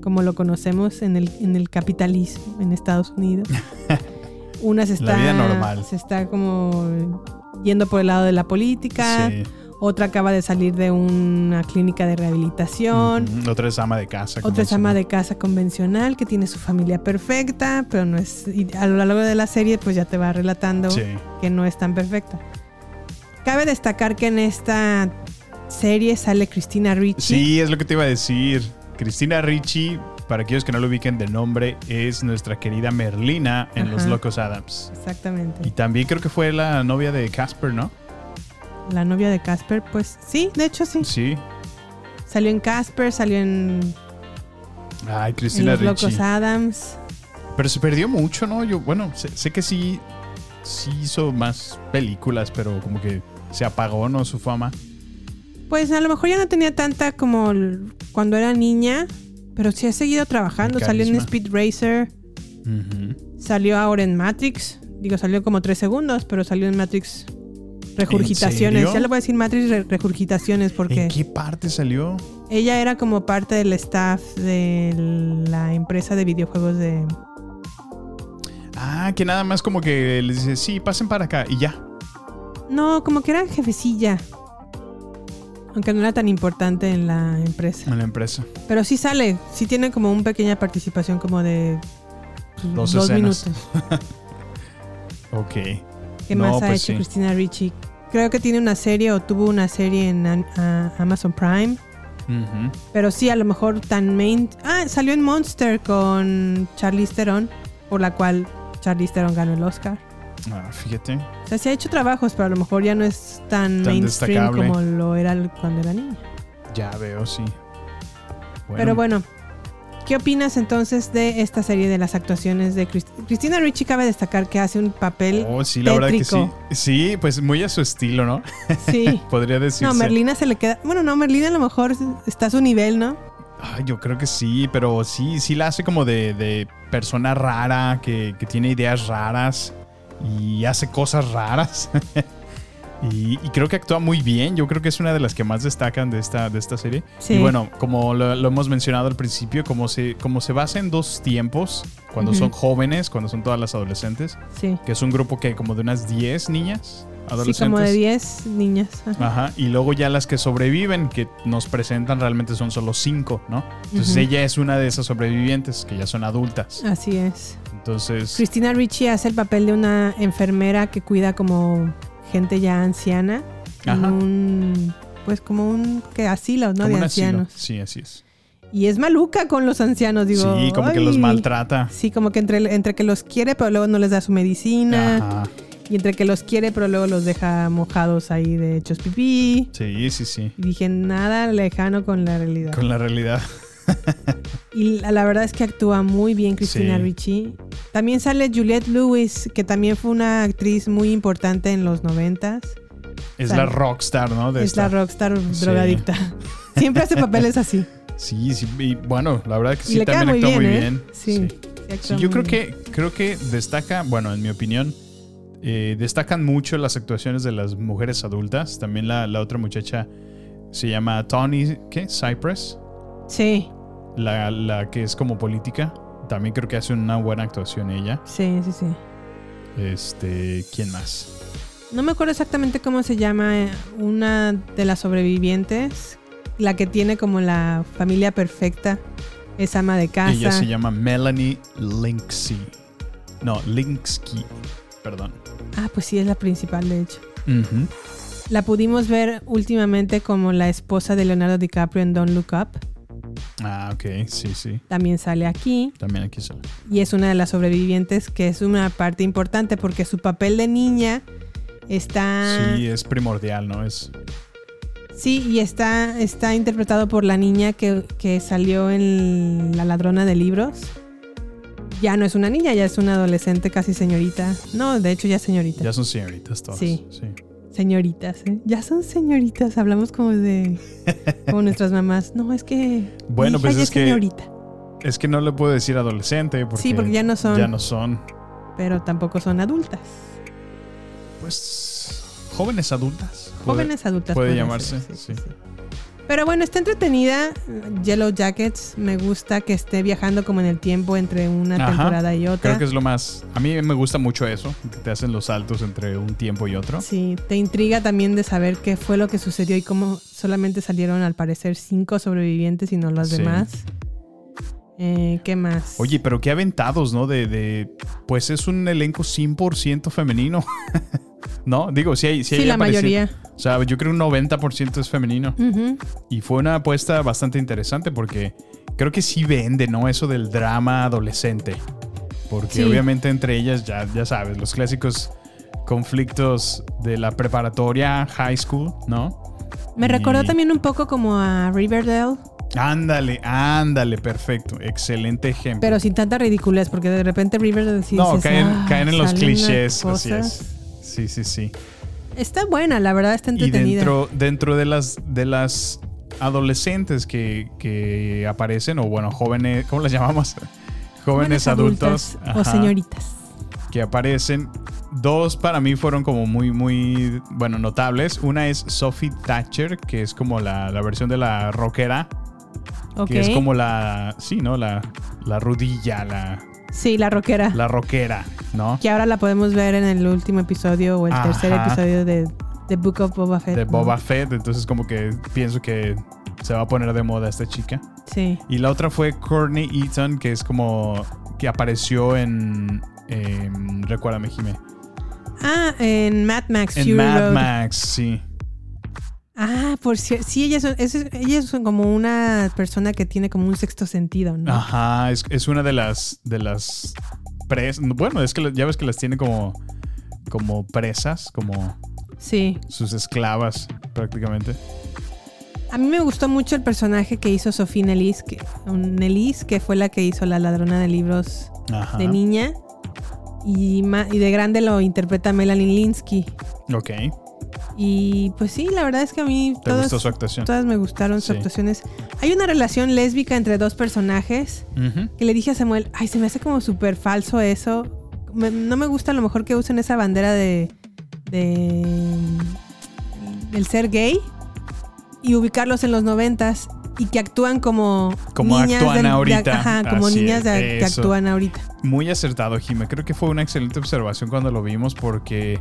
como lo conocemos en el, en el capitalismo en Estados Unidos. [laughs] Una se La está, vida normal. se está como yendo por el lado de la política, Sí. Otra acaba de salir de una clínica de rehabilitación. Otra es ama de casa. Otra es ama de casa convencional que tiene su familia perfecta, pero no es. Y a lo largo de la serie, pues ya te va relatando Sí. que no es tan perfecta. Cabe destacar que en esta serie sale Cristina Ricci. Sí, es lo que te iba a decir. Cristina Ricci, para aquellos que no lo ubiquen de nombre, es nuestra querida Merlina en Los. Locos Adams. Exactamente. Y también creo que fue la novia de Casper, ¿no? La novia de Casper, pues sí, de hecho sí. Sí. Salió en Casper, salió en, Ay, en Cristina Los Ricci. Locos Adams. Pero se perdió mucho, ¿no? Yo, bueno, sé, sé que sí, sí hizo más películas, pero como que se apagó, ¿no? Su fama. Pues a lo mejor ya no tenía tanta como cuando era niña, pero sí ha seguido trabajando. Salió en. Speed Racer, salió ahora en Matrix. Digo, salió como tres segundos, pero salió en Matrix Regurgitaciones. Ya le voy a decir Matrix re- Regurgitaciones porque ¿En qué parte salió? ella era como parte del staff de la empresa de videojuegos de... Ah, que nada más como que les dice, sí, pasen para acá y ya. No, como que era jefecilla. Aunque no era tan importante en la empresa. En la empresa. Pero sí sale, sí tiene como una pequeña participación como de pues, Dos dos, minutos. [laughs] Ok. ¿Qué No, más ha pues hecho sí. Cristina Ricci? Creo que tiene una serie o tuvo una serie en a- Amazon Prime. Pero sí, a lo mejor tan main. Ah, salió en Monster con Charlize Theron, por la cual Charlize Theron ganó el Oscar. Ah, fíjate. O sea, sí ha hecho trabajos, pero a lo mejor ya no es tan, Tan mainstream como lo era cuando era niña. Ya veo, sí. Pero bueno, ¿qué opinas entonces de esta serie de las actuaciones de Crist- Cristina Ricci? Cabe destacar que hace un papel Oh, sí, la verdad que sí. Sí, pues muy a su estilo, ¿no? Sí. [laughs] Podría decirse. No, Merlina se le queda. Bueno, no, Merlina a lo mejor está a su nivel, ¿no? Ay, yo creo que sí, pero sí, sí la hace como de, de persona rara, que, que tiene ideas raras y hace cosas raras. [laughs] y, y creo que actúa muy bien. Yo creo que es una de las que más destacan de esta, de esta serie. Sí. Y bueno, como lo, lo hemos mencionado al principio, como se, como se basa en dos tiempos, cuando son jóvenes, cuando son todas las adolescentes, Sí. que es un grupo que como de unas 10 niñas Sí, adolescentes. como de 10 niñas. Ajá. Ajá, y luego ya las que sobreviven, que nos presentan realmente son solo cinco, ¿no? Entonces ella es una de esas sobrevivientes que ya son adultas. Así es. Entonces, Cristina Ricci hace el papel de una enfermera que cuida como gente ya anciana. En Ajá. un. Pues como un que asilo, ¿no? como de un asilo. ancianos. Sí, así es. Y es maluca con los ancianos, digo. sí, como que los maltrata. Sí, como que entre, entre que los quiere, pero luego no les da su medicina. Ajá. Y entre que los quiere, pero luego los deja mojados ahí de hechos pipí. Sí, sí, sí. Y dije, nada lejano con la realidad. Con la realidad. [laughs] Y la, la verdad es que actúa muy bien Cristina Sí. Ricci. También sale Juliette Lewis, que también fue una actriz muy importante en los noventas. Es la rockstar, ¿no? De es esta. la rockstar Sí. drogadicta. [laughs] Siempre hace papeles así. Sí, sí. Y bueno, la verdad que sí, también actúa muy ¿eh? bien. Sí, yo muy creo bien. que, creo que destaca, bueno, en mi opinión, eh, destacan mucho las actuaciones de las mujeres adultas. También la, la otra muchacha se llama Tony, ¿qué? Cypress. Sí, La, la que es como política. También creo que hace una buena actuación ella. sí, sí, sí. Este, ¿quién más? No me acuerdo exactamente cómo se llama eh, una de las sobrevivientes. La que tiene como la familia perfecta. Es ama de casa. Ella se llama Melanie Linksy. No, Linksky. Perdón. Ah, pues sí, es la principal, de hecho. La pudimos ver últimamente como la esposa de Leonardo DiCaprio en Don't Look Up. Ah, ok, sí, sí. También sale aquí También aquí sale. y es una de las sobrevivientes que es una parte importante porque su papel de niña está... Sí, es primordial, ¿no? Es. Sí, y está, está interpretado por la niña que, que salió en La ladrona de libros. Ya no es una niña, ya es una adolescente casi señorita. No, de hecho ya es señorita. Ya son señoritas todas. Sí. sí. Señoritas, ¿eh? Ya son señoritas, hablamos como de... como nuestras mamás. No, es que... Bueno, pues es que- señorita. Es que no le puedo decir adolescente. Porque Sí, porque ya no son. Ya no son. Pero tampoco son adultas. Pues. Jóvenes adultas. Puede- Jóvenes adultas Puede podría llamarse. ser, sí. Pero bueno, está entretenida. Yellow Jackets, me gusta que esté viajando como en el tiempo entre una Ajá. temporada y otra. Creo que es lo más. A mí me gusta mucho eso, que te hacen los saltos entre un tiempo y otro. Sí, te intriga también de saber qué fue lo que sucedió y cómo solamente salieron al parecer cinco sobrevivientes y no los Sí. demás. Eh, ¿Qué más? Oye, pero qué aventados, ¿no? De, de- pues es un elenco 100% femenino. [laughs] ¿No? Digo, sí hay... Sí, Sí, hay la mayoría. O sea, yo creo un 90% es femenino. Y fue una apuesta bastante interesante porque creo que sí vende, ¿no? Eso del drama adolescente. Porque Sí. obviamente entre ellas, ya, ya sabes, los clásicos conflictos de la preparatoria, high school, ¿no? Me Y- recordó también un poco como a Riverdale, Ándale, ándale, perfecto. Excelente ejemplo. pero sin tanta ridiculez, porque de repente Riverdale sí no, dices, caen, "Ah, caen en los clichés, así cosas". es. Sí, sí, sí. Está buena, la verdad, está Y entretenida. dentro, dentro de las de las adolescentes que, que aparecen, o bueno, jóvenes, ¿cómo las llamamos? [laughs] Jóvenes, adultos. adultas o señoritas. Que aparecen. Dos para mí fueron como muy, muy, bueno, notables. Una es Sophie Thatcher, que es como la, la versión de la rockera. Que es como la, sí, ¿no? La, la rudilla, la, Sí, la rockera. la rockera, ¿no? Que ahora la podemos ver en el último episodio o el tercer episodio de The Book of Boba Fett. De ¿no? Boba Fett. Entonces como que pienso que se va a poner de moda esta chica. Sí. Y la otra fue Courtney Eaton, que es como que apareció en. em, recuérdame, Jimé. Ah, en Mad Max En Fury Mad Road. Max, sí. Ah, por cierto. Sí, ellas son, es- ellas son como una persona que tiene como un sexto sentido, ¿no? Ajá, es, es una de las. de las presas. Bueno, es que ya ves que las tiene como. como presas, como Sí. sus esclavas, prácticamente. A mí me gustó mucho el personaje que hizo Sophie Nellis, que, que fue la que hizo la ladrona de libros Ajá. de niña. Y, ma- y de grande lo interpreta Melanie Linsky. Ok. Y pues sí, la verdad es que a mí ¿Te todas, gustó su actuación? todas me gustaron sus Sí. actuaciones. Hay una relación lésbica entre dos personajes que le dije a Samuel, ay, se me hace como súper falso eso. Me- no me gusta a lo mejor que usen esa bandera de, de del ser gay y ubicarlos en los noventas y que actúan como Como niñas actúan de- ahorita. ajá, como Así niñas de- que actúan ahorita. Muy acertado, Jimé. Creo que fue una excelente observación cuando lo vimos porque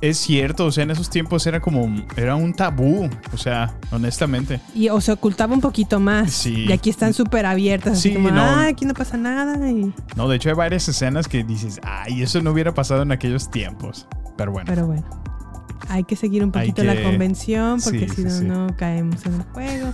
es cierto, o sea, en esos tiempos era como, era un tabú, o sea, honestamente. Y o se ocultaba un poquito más. Sí. Y aquí están súper abiertas. así Sí, como, no. "Ah, aquí no pasa nada. Y... No, de hecho hay varias escenas que dices, ay, eso no hubiera pasado en aquellos tiempos. Pero bueno. Pero bueno. Hay que seguir un poquito que- la convención porque sí, si no, sí. no caemos en el juego.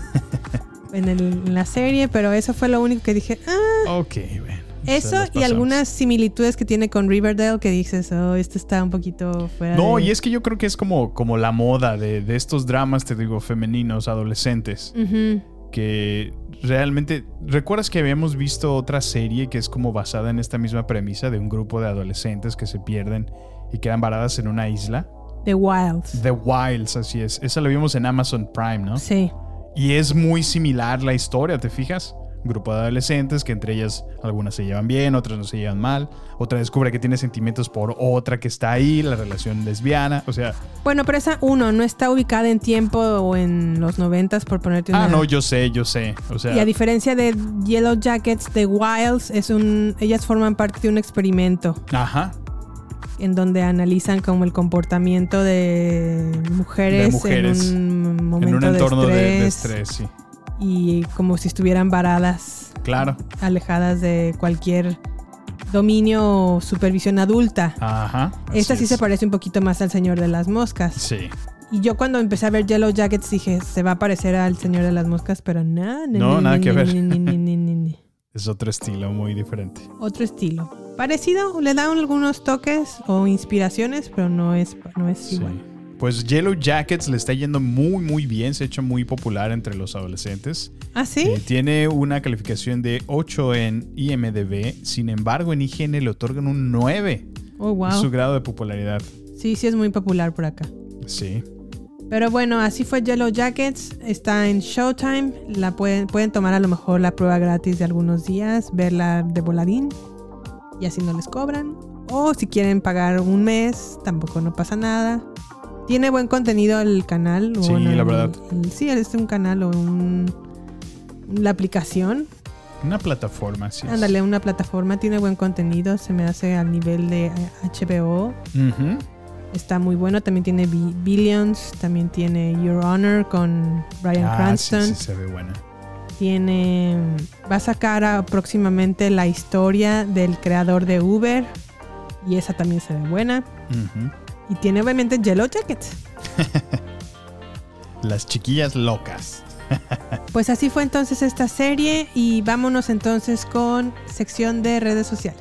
en, el- en la serie, pero eso fue lo único que dije. Ah, ok, bueno. eso y algunas similitudes que tiene con Riverdale que dices, oh, esto está un poquito fuera No, de- y es que yo creo que es como, como la moda de, de estos dramas, te digo, femeninos, adolescentes. Que realmente recuerdas que habíamos visto otra serie que es como basada en esta misma premisa de un grupo de adolescentes que se pierden y quedan varadas en una isla The Wilds. The Wilds así es. Esa la vimos en Amazon Prime no Sí. y es muy similar la historia te fijas grupo de adolescentes que entre ellas algunas se llevan bien otras no se llevan mal. Otra descubre que tiene sentimientos por otra que está ahí la relación lesbiana o sea. Bueno, pero esa uno no está ubicada en tiempo o en los noventas por ponerte una. ah no yo sé yo sé o sea. Y a diferencia de Yellow Jackets, The Wilds es un, ellas forman parte de un experimento. Ajá en donde analizan como el comportamiento de mujeres, De mujeres en un momento en un entorno de, de, de estrés, sí y como si estuvieran varadas, claro alejadas de cualquier dominio o supervisión adulta. Ajá. Esta sí se parece un poquito más al Señor de las Moscas. Sí. Y yo cuando empecé a ver Yellow Jackets dije, se va a parecer al Señor de las Moscas, pero no, No, nada que ver. ni, ni, ni, ni, ni, ni. Es otro estilo muy diferente. Otro estilo. Parecido, le dan algunos toques o inspiraciones, pero no es, no es igual. Pues Yellow Jackets le está yendo muy muy bien, se ha hecho muy popular entre los adolescentes. ¿Ah, sí? Eh, tiene una calificación de 8 en IMDB, sin embargo en IGN le otorgan un 9. Oh, wow. Es su grado de popularidad. Sí, sí es muy popular por acá. Sí. Pero bueno, así fue Yellow Jackets. Está en Showtime. La pueden, pueden tomar a lo mejor la prueba gratis de algunos días, verla de voladín. Y así no les cobran. O si quieren pagar un mes, tampoco no pasa nada. Tiene buen contenido el canal. Sí, bueno, la el- verdad. el- sí, es un canal o un, la aplicación. Una plataforma, sí. Ándale, una plataforma. Tiene buen contenido. Se me hace al nivel de HBO. Ujú. Está muy bueno. También tiene Bi- Billions. También tiene Your Honor con Brian Ah, sí, Cranston. sí, se ve buena. Tiene. Va a sacar ah, próximamente la historia del creador de Uber. Y esa también se ve buena. Y tiene obviamente Yellow Jackets. [laughs] Las chiquillas locas. [laughs] Pues así fue entonces esta serie. Y vámonos entonces con sección de redes sociales.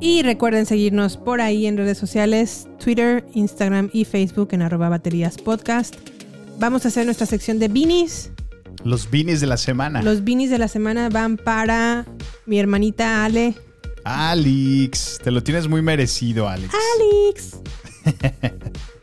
Y recuerden seguirnos por ahí en redes sociales, Twitter, Instagram y Facebook en arroba baterías podcast. Vamos a hacer nuestra sección de beanies. Los beanies de la semana. Los beanies de la semana van para mi hermanita Ale. Alex, te lo tienes muy merecido, Alex. Alex. [laughs]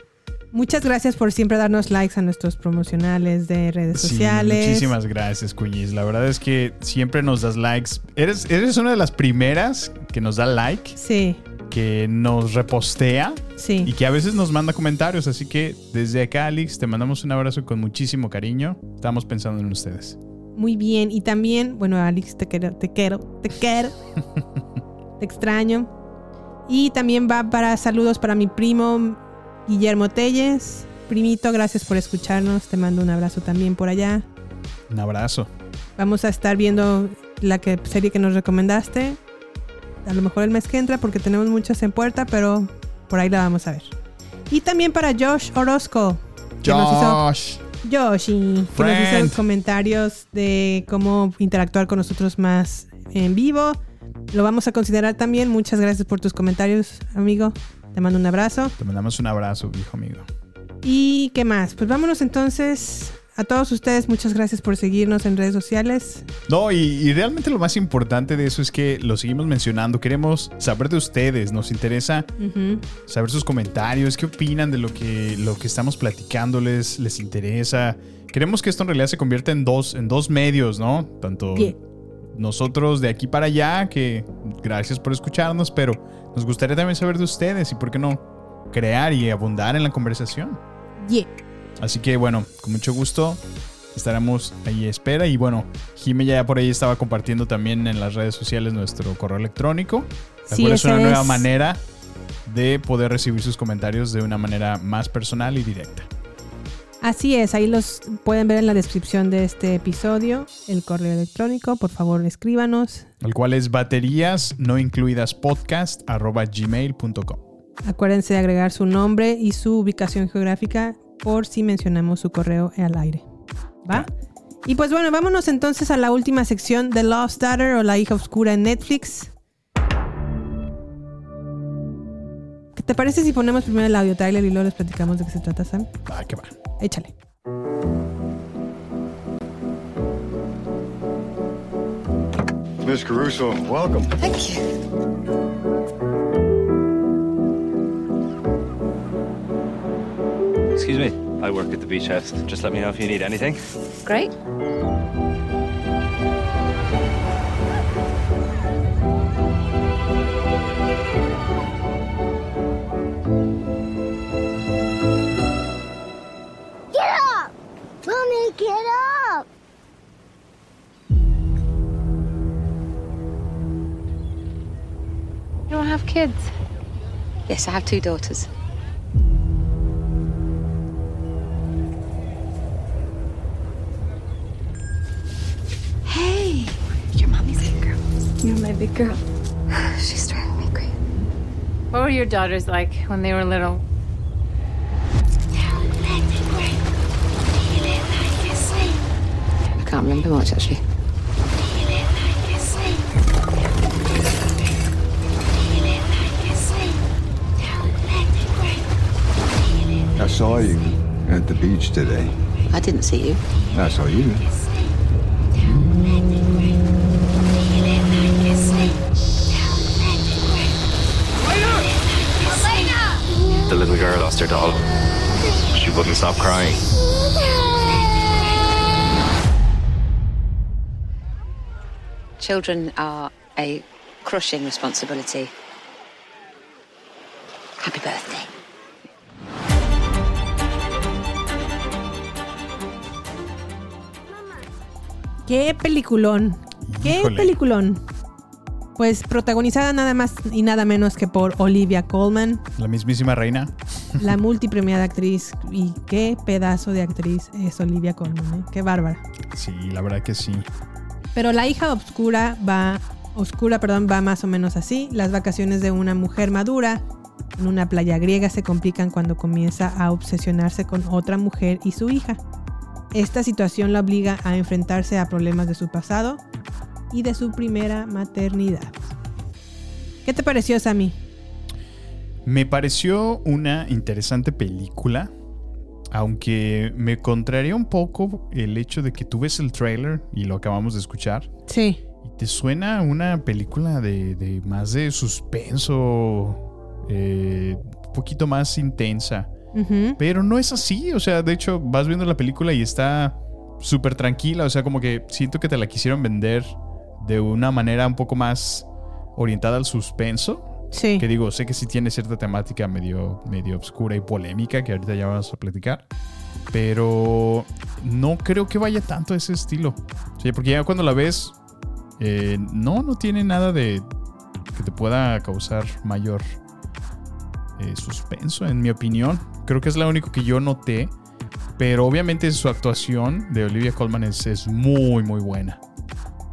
Muchas gracias por siempre darnos likes a nuestros promocionales de redes Sí, sociales. muchísimas gracias, Cuñiz. La verdad es que siempre nos das likes. Eres, eres una de las primeras que nos da like, Sí, que nos repostea sí. y que a veces nos manda comentarios. Así que desde acá, Alex, te mandamos un abrazo con muchísimo cariño. Estamos pensando en ustedes. Muy bien. Y también, bueno, Alex, te quiero, te quiero, te quiero. [laughs] te extraño. Y también va para saludos para mi primo Guillermo Telles. Primito, gracias por escucharnos. Te mando un abrazo también por allá. Un abrazo. Vamos a estar viendo la que, serie que nos recomendaste. A lo mejor el mes que entra porque tenemos muchas en puerta, pero por ahí la vamos a ver. Y también para Josh Orozco. que nos hizo- Josh. Yoshi, que nos hizo comentarios de cómo interactuar con nosotros más en vivo. Lo vamos a considerar también. Muchas gracias por tus comentarios, amigo. Te mando un abrazo. Te mandamos un abrazo, viejo amigo. ¿Y qué más? Pues vámonos entonces. A todos ustedes, muchas gracias por seguirnos en redes sociales. No, y, y realmente lo más importante de eso es que lo seguimos mencionando. Queremos saber de ustedes. Nos interesa saber sus comentarios, qué opinan de lo que, lo que estamos platicándoles, les interesa. Queremos que esto en realidad se convierta en dos, en dos medios, ¿no? Tanto nosotros de aquí para allá, que gracias por escucharnos, pero nos gustaría también saber de ustedes y por qué no crear y abundar en la conversación. Yeah. Así que bueno, con mucho gusto estaremos ahí a espera. Y bueno, Jime ya por ahí estaba compartiendo también en las redes sociales nuestro correo electrónico. Sí, Recuerda, es una nueva es- manera de poder recibir sus comentarios de una manera más personal y directa. Así es, ahí los pueden ver en la descripción de este episodio, el correo electrónico. Por favor, escríbanos. El cual es baterías no incluidas podcast arroba gmail.com. Acuérdense de agregar su nombre y su ubicación geográfica por si mencionamos su correo al aire. ¿Va? Y pues bueno, vámonos entonces a la última sección de Lost Daughter o La hija oscura en Netflix. Te parece si ponemos primero el audio trailer y luego les platicamos de qué se trata, Sam? Va, que va. Échale. Miss Caruso, welcome. Thank you. Excuse me. I work at the beach house. Just let me know if you need anything. Great. Get up! You don't have kids? Yes, I have two daughters. Hey, your mommy's big girl. You're my big girl. [sighs] She's driving me crazy. What were your daughters like when they were little? Can't remember much actually. I saw you at the beach today. I didn't see you. I saw you. The little girl lost her doll. She wouldn't stop crying. Children are a crushing responsibility. Happy birthday. ¿Qué peliculón? ¿Qué Híjole. peliculón? Pues protagonizada nada más y nada menos que por Olivia Colman, La mismísima reina. la multipremiada actriz. Y qué pedazo de actriz es Olivia Colman, ¿eh? Qué bárbara. Sí, la verdad que sí. Pero la hija oscura va, oscura, perdón, va más o menos así. Las vacaciones de una mujer madura en una playa griega se complican cuando comienza a obsesionarse con otra mujer y su hija. Esta situación la obliga a enfrentarse a problemas de su pasado y de su primera maternidad. ¿Qué te pareció, Sammy? Me pareció una interesante película, aunque me contraría un poco el hecho de que tú ves el trailer y lo acabamos de escuchar. Sí. Y te suena una película de, de más de suspenso, eh, un poquito más intensa. Pero no es así, o sea, de hecho vas viendo la película y está súper tranquila, o sea, como que siento que te la quisieron vender de una manera un poco más orientada al suspenso. Que digo, sé que sí tiene cierta temática medio, medio obscura y polémica, que ahorita ya vamos a platicar. Pero no creo que vaya tanto a ese estilo. Porque ya cuando la ves, eh, no, no tiene nada de que te pueda causar mayor eh, suspenso, en mi opinión. Creo que es lo único que yo noté. Pero obviamente su actuación de Olivia Colman es, es muy, muy buena.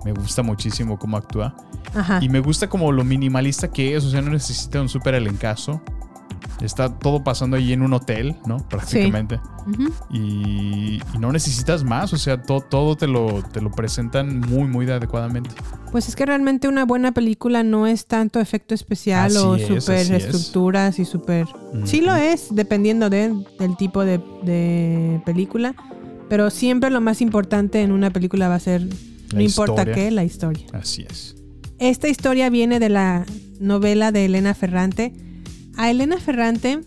Me gusta muchísimo cómo actúa. Ajá. Y me gusta como lo minimalista que es, o sea, no necesita un súper elencazo. Está todo pasando ahí en un hotel, ¿no? Prácticamente. Y, y no necesitas más, o sea, todo, todo te, lo, te lo presentan muy, muy adecuadamente. Pues es que realmente una buena película no es tanto efecto especial Así o es, super es. estructuras y super... Sí lo es, dependiendo de- del tipo de, de película. Pero siempre lo más importante en una película va a ser, no importa qué, la historia. Así es. Esta historia viene de la novela de Elena Ferrante. A Elena Ferrante,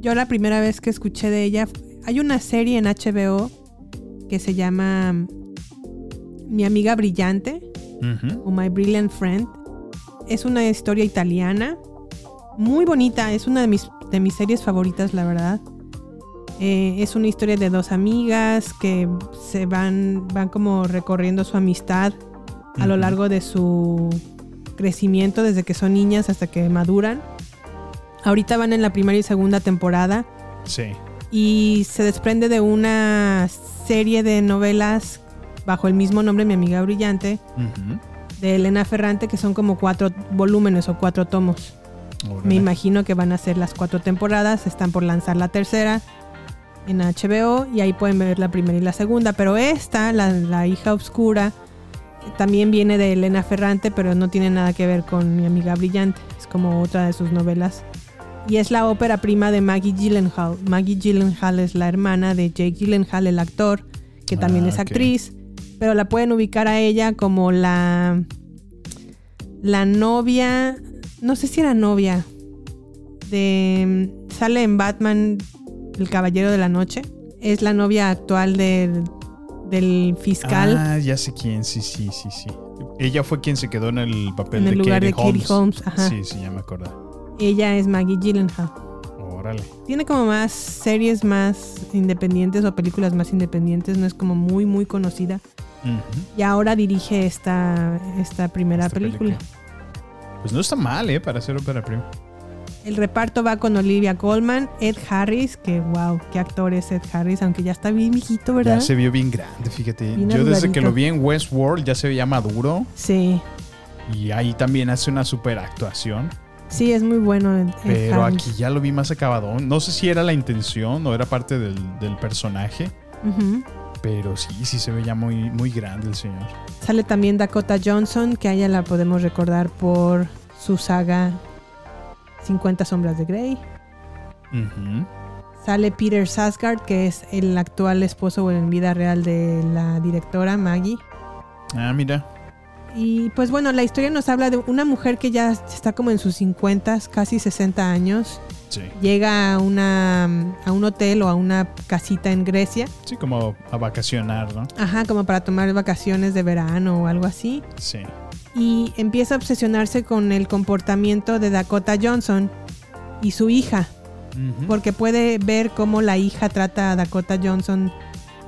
yo la primera vez que escuché de ella, hay una serie en HBO que se llama Mi amiga brillante o My Brilliant Friend. Es una historia italiana, muy bonita, es una de mis, de mis series favoritas, la verdad. Eh, es una historia de dos amigas que se van, van como recorriendo su amistad a lo largo de su crecimiento desde que son niñas hasta que maduran. Ahorita van en la primera y segunda temporada Sí. y se desprende de una serie de novelas bajo el mismo nombre, Mi amiga brillante, de Elena Ferrante, que son como cuatro volúmenes o cuatro tomos. Me imagino que van a ser las cuatro temporadas, están por lanzar la tercera en HBO y ahí pueden ver la primera y la segunda, pero esta, la, la hija oscura, también viene de Elena Ferrante, pero no tiene nada que ver con mi amiga brillante, es como otra de sus novelas. Y es la ópera prima de Maggie Gyllenhaal. Maggie Gyllenhaal es la hermana de Jake Gyllenhaal, el actor, que también Ah, es actriz, pero la pueden ubicar a ella como la la novia, no sé si era novia, de sale en Batman El Caballero de la Noche. Es la novia actual del, del fiscal Ah, ya sé quién, sí, sí, sí, sí. Ella fue quien se quedó en el papel en el de lugar de Katie Katie Holmes. ajá. Sí, sí, ya me acordé. Ella es Maggie Gyllenhaal. Órale. Tiene como más series más independientes o películas más independientes, no es como muy muy conocida. Y ahora dirige esta, esta primera Esta película. Pues no está mal, ¿eh? Para hacer ópera prima. El reparto va con Olivia Colman, Ed Harris, que wow, qué actor es Ed Harris, aunque ya está bien viejito, ¿verdad? Ya se vio bien grande, fíjate. Bien Yo desde que lo vi en Westworld ya se veía maduro. Sí, Y ahí también hace una super actuación. sí, es muy bueno Pero Harris. aquí ya lo vi más acabado. No sé si era la intención o era parte del, del personaje. Pero sí, sí se veía muy, muy grande el señor. Sale también Dakota Johnson, que a ella la podemos recordar por su saga 50 sombras de Grey. Sale Peter Sarsgaard, que es el actual esposo en vida real de la directora Maggie. Ah, mira. Y pues bueno, la historia nos habla de una mujer que ya está como en sus 50, casi 60 años. Sí. Llega a, una, a un hotel o a una casita en Grecia. Sí, como a vacacionar, ¿no? Ajá, como para tomar vacaciones de verano o algo así. Sí. Y empieza a obsesionarse con el comportamiento de Dakota Johnson y su hija. Porque puede ver cómo la hija trata a Dakota Johnson,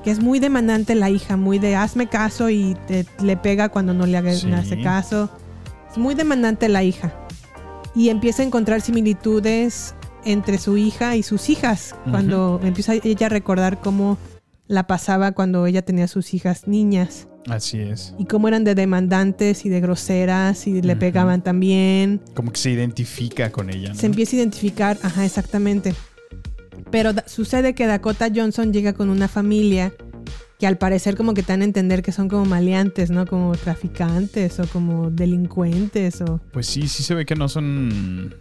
que es muy demandante la hija, muy de hazme caso y te- le pega cuando no le haga- Sí. hace caso. Es muy demandante la hija. Y empieza a encontrar similitudes entre su hija y sus hijas. Cuando empieza ella a recordar cómo la pasaba cuando ella tenía sus hijas niñas. Así es. Y cómo eran de demandantes y de groseras y le pegaban también. Como que se identifica con ella. ¿no? Se empieza a identificar, ajá, exactamente. Pero sucede que Dakota Johnson llega con una familia que al parecer como que te dan a entender que son como maleantes, ¿no? Como traficantes o como delincuentes o... Pues sí, sí se ve que no son.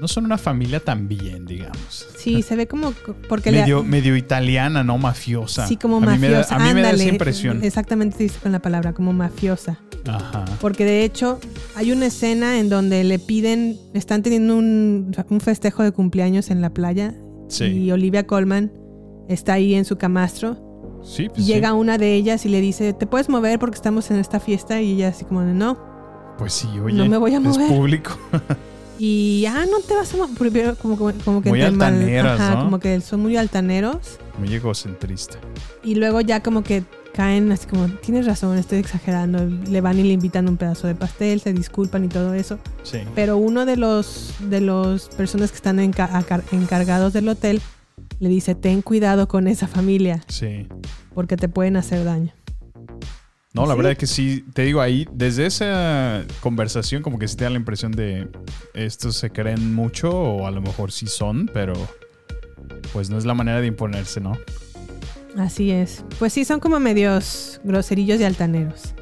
No son una familia tan bien, digamos. Sí, se ve como... co- Porque Medio, medio italiana, no mafiosa. Sí, como a mí me da- mafiosa. a mí me da esa impresión. Exactamente dice con la palabra, como mafiosa. Ajá. Porque de hecho hay una escena en donde le piden, están teniendo un, un festejo de cumpleaños en la playa Sí. y Olivia Colman está ahí en su camastro Sí, pues sí. llega una de ellas y le dice, ¿te puedes mover porque estamos en esta fiesta? Y ella así como de, no. Pues sí, oye. No me voy a mover. Es público. [laughs] Y, ah, no te vas a. Primero como, como, como que Muy entre mal- altaneras, ajá, ¿no? como que son muy altaneros. Muy egocentrista. Y luego ya como que caen así como, tienes razón, estoy exagerando. Le van y le invitan un pedazo de pastel, se disculpan y todo eso. Sí. Pero uno de los de los personas que están encargados del hotel le dice, ten cuidado con esa familia, Sí. porque te pueden hacer daño. No, la Sí. verdad es que sí, te digo ahí, desde esa conversación como que sí te da la impresión de estos se creen mucho o a lo mejor sí son, pero pues no es la manera de imponerse, ¿no? Así es. Pues sí, son como medios groserillos y altaneros.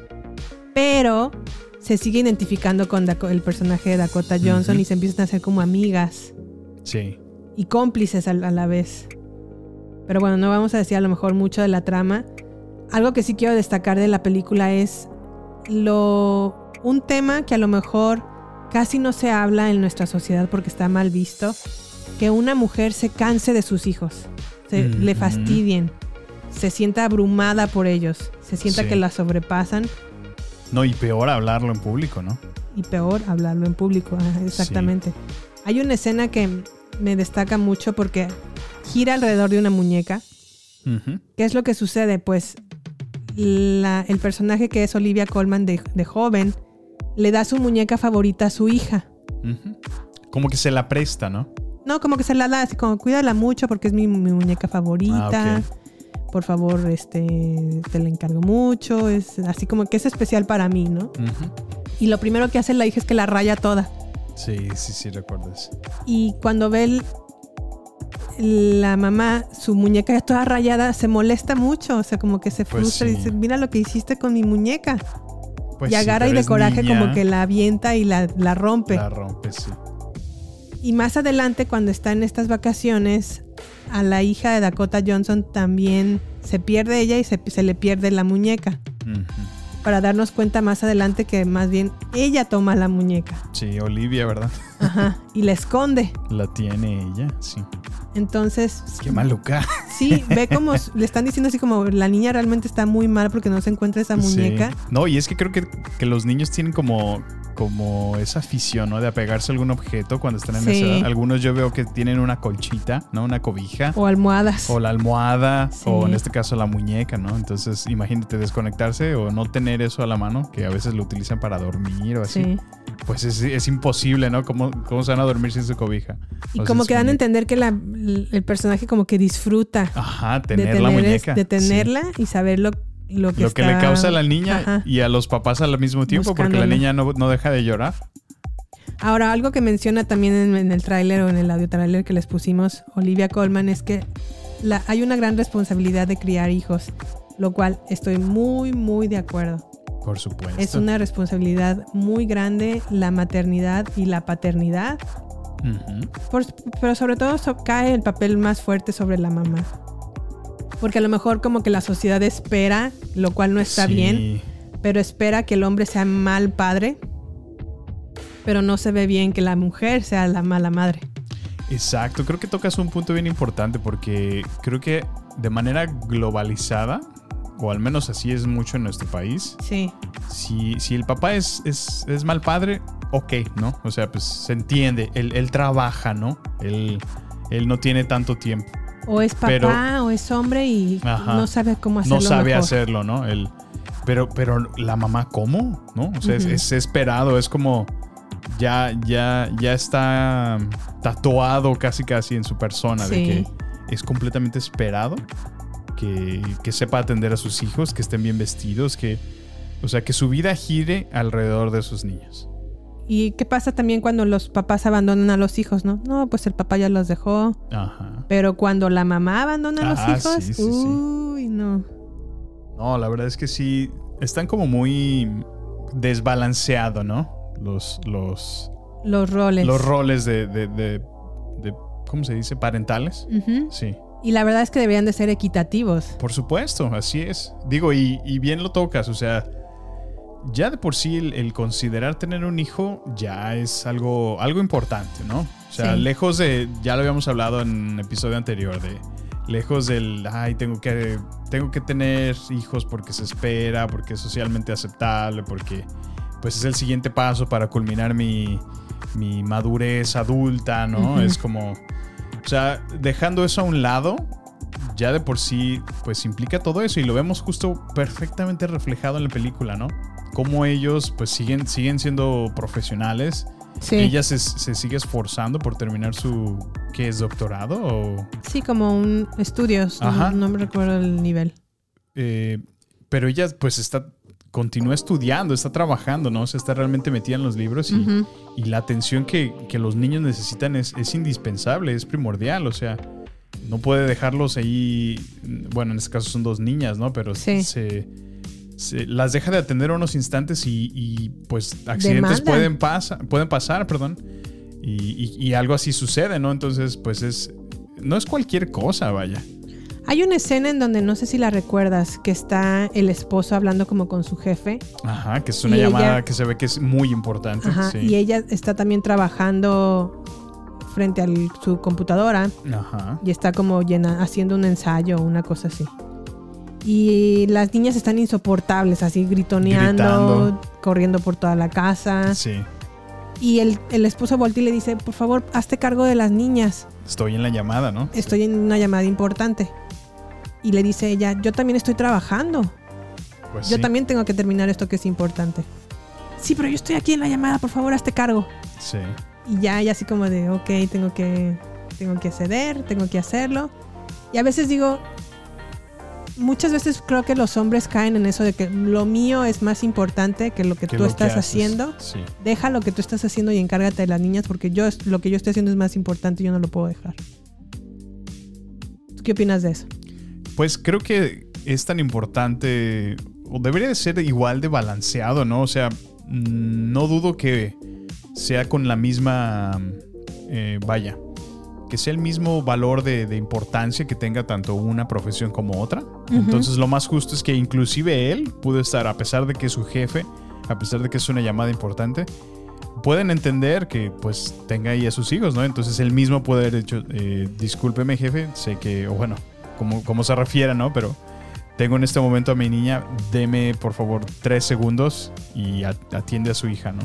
Pero se sigue identificando con Daco- el personaje de Dakota Johnson y se empiezan a hacer como amigas Sí. y cómplices a, a la vez. Pero bueno, no vamos a decir a lo mejor mucho de la trama. Algo que sí quiero destacar de la película es lo un tema que a lo mejor casi no se habla en nuestra sociedad porque está mal visto, que una mujer se canse de sus hijos, se le Ujú. fastidien, se sienta abrumada por ellos, se sienta Sí. que la sobrepasan No, y peor hablarlo en público, ¿no? y peor hablarlo en público, ajá, exactamente. Hay una escena que me destaca mucho porque gira alrededor de una muñeca. ¿Qué es lo que sucede? Pues la- el personaje que es Olivia Colman de, de joven le da su muñeca favorita a su hija. Como que se la presta, ¿no? No, como que se la da, así como cuídala mucho porque es mi, mi muñeca favorita. Ah, Por favor, este, te la encargo mucho. Es así como que es especial para mí, ¿no? Y lo primero que hace la hija es que la raya toda. Sí, sí, sí, recuerdas. Y cuando ve el- la mamá, su muñeca ya toda rayada, se molesta mucho. O sea, como que se Pues frustra y dice, mira lo que hiciste con mi muñeca. Pues y agarra y de coraje niña. como que la avienta y la, la rompe. La rompe, sí. Y más adelante, cuando está en estas vacaciones, a la hija de Dakota Johnson también se pierde ella y se, se le pierde la muñeca. Para darnos cuenta más adelante que más bien ella toma la muñeca. Sí, Olivia, ¿verdad? Ajá. Y la esconde. La tiene ella, sí. Entonces, Qué maluca. sí, ve como [laughs] le están diciendo así como la niña realmente está muy mal porque no se encuentra esa muñeca. Sí. No, y es que creo que, que los niños tienen como, como esa afición, ¿no? De apegarse a algún objeto cuando están en Sí. esa edad. Algunos yo veo que tienen una colchita, ¿no? Una cobija. O almohadas. O la almohada, Sí. o en este caso la muñeca, ¿no? Entonces, imagínate desconectarse o no tener eso a la mano, que a veces lo utilizan para dormir o así. Sí. Pues es, es imposible, ¿no? ¿Cómo, ¿Cómo se van a dormir sin su cobija? Y O como que dan a entender que la- el personaje como que disfruta Ajá, de tener la tener es- muñeca. de tenerla y saber lo, lo que Lo que le causa a la niña Ajá. y a los papás al mismo tiempo, porque la niña no, no deja de llorar. Ahora, algo que menciona también en, en el tráiler o en el audio tráiler que les pusimos Olivia Colman es que la- hay una gran responsabilidad de criar hijos, lo cual estoy muy, muy de acuerdo. Por supuesto. Es una responsabilidad muy grande la maternidad y la paternidad, Por- pero sobre todo so- cae el papel más fuerte sobre la mamá. Porque a lo mejor como que la sociedad espera, lo cual no está Sí. bien, pero espera que el hombre sea mal padre, pero no se ve bien que la mujer sea la mala madre. Exacto, creo que tocas un punto bien importante porque creo que de manera globalizada, o al menos así es mucho en nuestro país, Sí. si, si el papá es, es, es mal padre, ok, ¿no? O sea, pues se entiende, él, él trabaja, ¿no? Él, él no tiene tanto tiempo. O es papá Pero- o es hombre y Ajá. no sabe cómo hacerlo no sabe mejor. hacerlo, ¿no? Él, pero, pero la mamá, ¿cómo? ¿No? O sea, es- es, esperado, es como ya, ya, ya está tatuado casi casi en su persona de que es completamente esperado que, que sepa atender a sus hijos, que estén bien vestidos, que, o sea, que su vida gire alrededor de sus niños. ¿Y qué pasa también cuando los papás abandonan a los hijos, no? No, pues el papá ya los dejó. Ajá. Pero cuando la mamá abandona a los Ah, hijos, sí, sí, sí. uy, no. No, la verdad es que sí, están como muy desbalanceado, ¿no? Los, los, Los roles. los roles de, de, de- de- ¿cómo se dice? Parentales. Sí. Y la verdad es que deberían de ser equitativos. Por supuesto, así es. Digo, y, y bien lo tocas, o sea, ya de por sí el, el considerar tener un hijo ya es algo, algo importante, ¿no? O sea, Sí. lejos de, ya lo habíamos hablado en un episodio anterior, de lejos del, ay, tengo que, tengo que tener hijos porque se espera, porque es socialmente aceptable, porque pues es el siguiente paso para culminar mi, mi madurez adulta, ¿no? Es como, o sea, dejando eso a un lado, ya de por sí, pues implica todo eso y lo vemos justo perfectamente reflejado en la película, ¿no? Cómo ellos, pues siguen, siguen siendo profesionales. Sí. Ella se, se sigue esforzando por terminar su, ¿qué es? ¿Doctorado? O, Sí, como un estudios. Ajá. No, no me recuerdo el nivel. eh, pero ella, pues está, continúa estudiando, está trabajando, ¿no? Se está realmente metida en los libros y la atención que, que los niños necesitan es, es indispensable, es primordial, o sea, no puede dejarlos ahí, bueno, en este caso son dos niñas, ¿no? Pero Sí. se, se- las deja de atender unos instantes y, y, pues accidentes pueden, pasa, pueden pasar, perdón, y, y- y algo así sucede, ¿no? Entonces, pues es, no es cualquier cosa, vaya. Hay una escena en donde no sé si la recuerdas, que está el esposo hablando como con su jefe. Ajá, que es una llamada ella- que se ve que es muy importante. Ajá, sí. Y ella está también trabajando frente a su computadora Ajá. y está como llena, haciendo un ensayo o una cosa así. Y las niñas están insoportables, así gritoneando, Gritando. corriendo por toda la casa. Sí, Y el, el esposo voltea y le dice, por favor, hazte cargo de las niñas. estoy en la llamada, ¿no? Estoy en una llamada importante. Y le dice ella, yo también estoy trabajando. Pues yo sí. también tengo que terminar esto que es importante. Sí, pero yo estoy aquí en la llamada, por favor, hazte cargo. Sí. Y ya, ya así como de, ok, tengo que, tengo que ceder, tengo que hacerlo. Y a veces digo, muchas veces creo que los hombres caen en eso de que lo mío es más importante que lo que Que tú lo estás haciendo. Sí. Deja lo que tú estás haciendo y encárgate de las niñas porque yo lo que yo estoy haciendo es más importante y yo no lo puedo dejar. ¿Tú ¿Qué opinas de eso? Pues creo que es tan importante, o debería de ser igual de balanceado, ¿no? O sea, mm, no dudo que sea con la misma, eh, vaya, que sea el mismo valor de, de importancia que tenga tanto una profesión como otra. Entonces lo más justo es que inclusive él pudo estar, a pesar de que es su jefe, a pesar de que es una llamada importante, pueden entender que pues tenga ahí a sus hijos, ¿no? Entonces él mismo puede haber dicho, eh, discúlpeme jefe, sé que, o bueno, como, como se refiera, ¿no? Pero tengo en este momento a mi niña, deme por favor tres segundos y atiende a su hija, ¿no?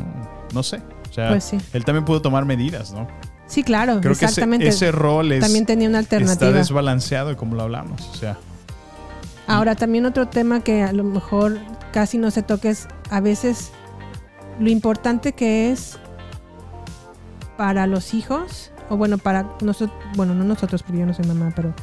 No sé. O sea, Pues sí. él también pudo tomar medidas, ¿no? Sí, claro, Creo que ese, exactamente. ese rol es, También tenía una está alternativa. desbalanceado, como lo hablamos. O sea, Ahora, también otro tema que a lo mejor casi no se toca es a veces lo importante que es para los hijos, o bueno, para nosotros, bueno, no nosotros porque yo no soy mamá, pero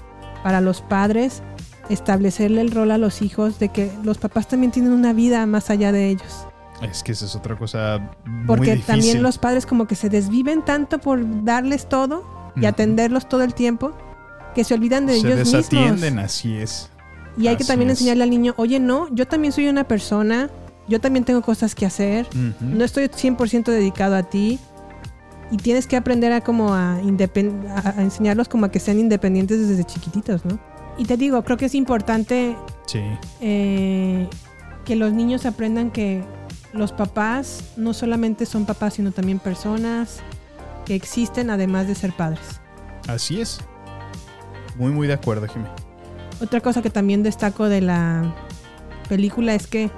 para los padres, establecerle el rol a los hijos de que los papás también tienen una vida más allá de ellos. Es que esa es otra cosa muy Porque difícil. también los padres como que se desviven tanto por darles todo y atenderlos todo el tiempo que se olvidan de se ellos mismos. desatienden, así es. Y hay que también es. enseñarle al niño, oye, no, yo también soy una persona, yo también tengo cosas que hacer, no estoy 100% dedicado a ti. Y tienes que aprender a como a enseñarlos como a que sean independientes desde chiquititos, ¿no? Y te digo, creo que es importante Sí. eh, que los niños aprendan que los papás no solamente son papás, sino también personas que existen además de ser padres. Así es. Muy, muy de acuerdo, Jimmy. Otra cosa que también destaco de la película es que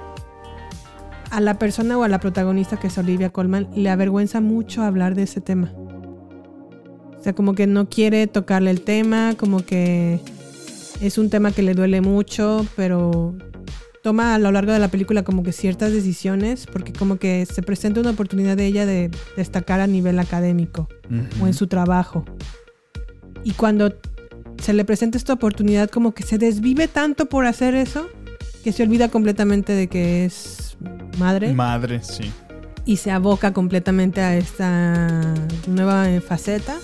a la persona o a la protagonista que es Olivia Colman le avergüenza mucho hablar de ese tema. O sea, como que no quiere tocarle el tema, como que es un tema que le duele mucho, pero toma a lo largo de la película como que ciertas decisiones, porque como que se presenta una oportunidad de ella de destacar a nivel académico o en su trabajo. Y cuando se le presenta esta oportunidad, como que se desvive tanto por hacer eso, que se olvida completamente de que es madre Madre, sí. y se aboca completamente a esta nueva faceta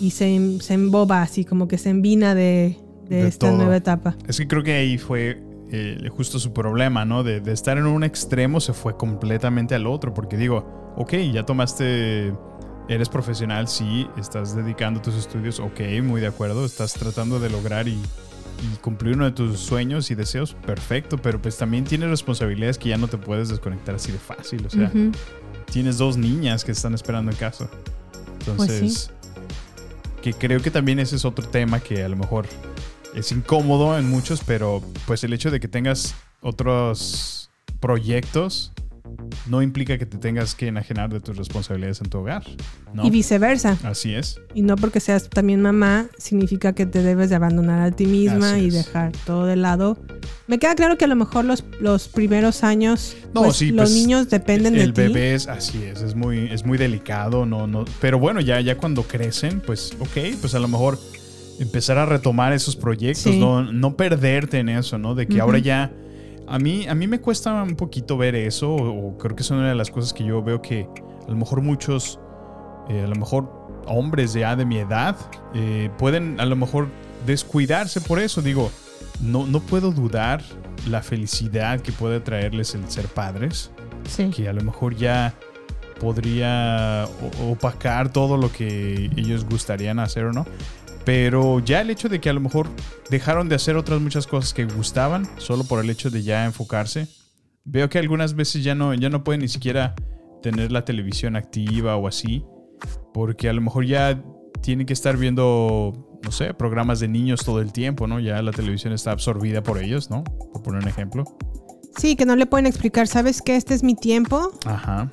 y se, se emboba así, como que se envina de, de De esta todo. nueva etapa. Es que creo que ahí fue eh, justo su problema, ¿no? De, de estar en un extremo se fue completamente al otro. Porque digo, ok, ya tomaste, eres profesional, sí, estás dedicando tus estudios, ok, muy de acuerdo, estás tratando de lograr y, y cumplir uno de tus sueños y deseos, perfecto, pero pues también tienes responsabilidades que ya no te puedes desconectar así de fácil. O sea, tienes dos niñas que están esperando en casa. Entonces, Pues sí. que creo que también ese es otro tema que a lo mejor es incómodo en muchos, pero pues el hecho de que tengas otros proyectos no implica que te tengas que enajenar de tus responsabilidades en tu hogar. ¿no? Y viceversa. Así es. Y no porque seas también mamá, significa que te debes de abandonar a ti misma Así y es. dejar todo de lado. Me queda claro que a lo mejor los, los primeros años, No, pues, sí, los pues, niños dependen el de ti. bebé es así es, es muy, es muy delicado, no, no. Pero bueno, ya, ya cuando crecen, pues, ok, pues a lo mejor empezar a retomar esos proyectos, Sí. no, no perderte en eso, ¿no? De que ahora ya. A mí, a mí me cuesta un poquito ver eso, o, o creo que es una de las cosas que yo veo que a lo mejor muchos, eh, a lo mejor hombres ya de mi edad, eh, pueden a lo mejor descuidarse por eso. Digo, no, no puedo dudar la felicidad que puede traerles el ser padres Sí. que a lo mejor ya podría opacar todo lo que ellos gustarían hacer o no. Pero ya el hecho de que a lo mejor dejaron de hacer otras muchas cosas que gustaban solo por el hecho de ya enfocarse. Veo que algunas veces ya no, ya no pueden ni siquiera tener la televisión activa o así. Porque a lo mejor ya tienen que estar viendo, no sé, programas de niños todo el tiempo, ¿no? Ya la televisión está absorbida por ellos, ¿no? Por poner un ejemplo. Sí, que no le pueden explicar, ¿sabes qué? Este es mi tiempo. Ajá.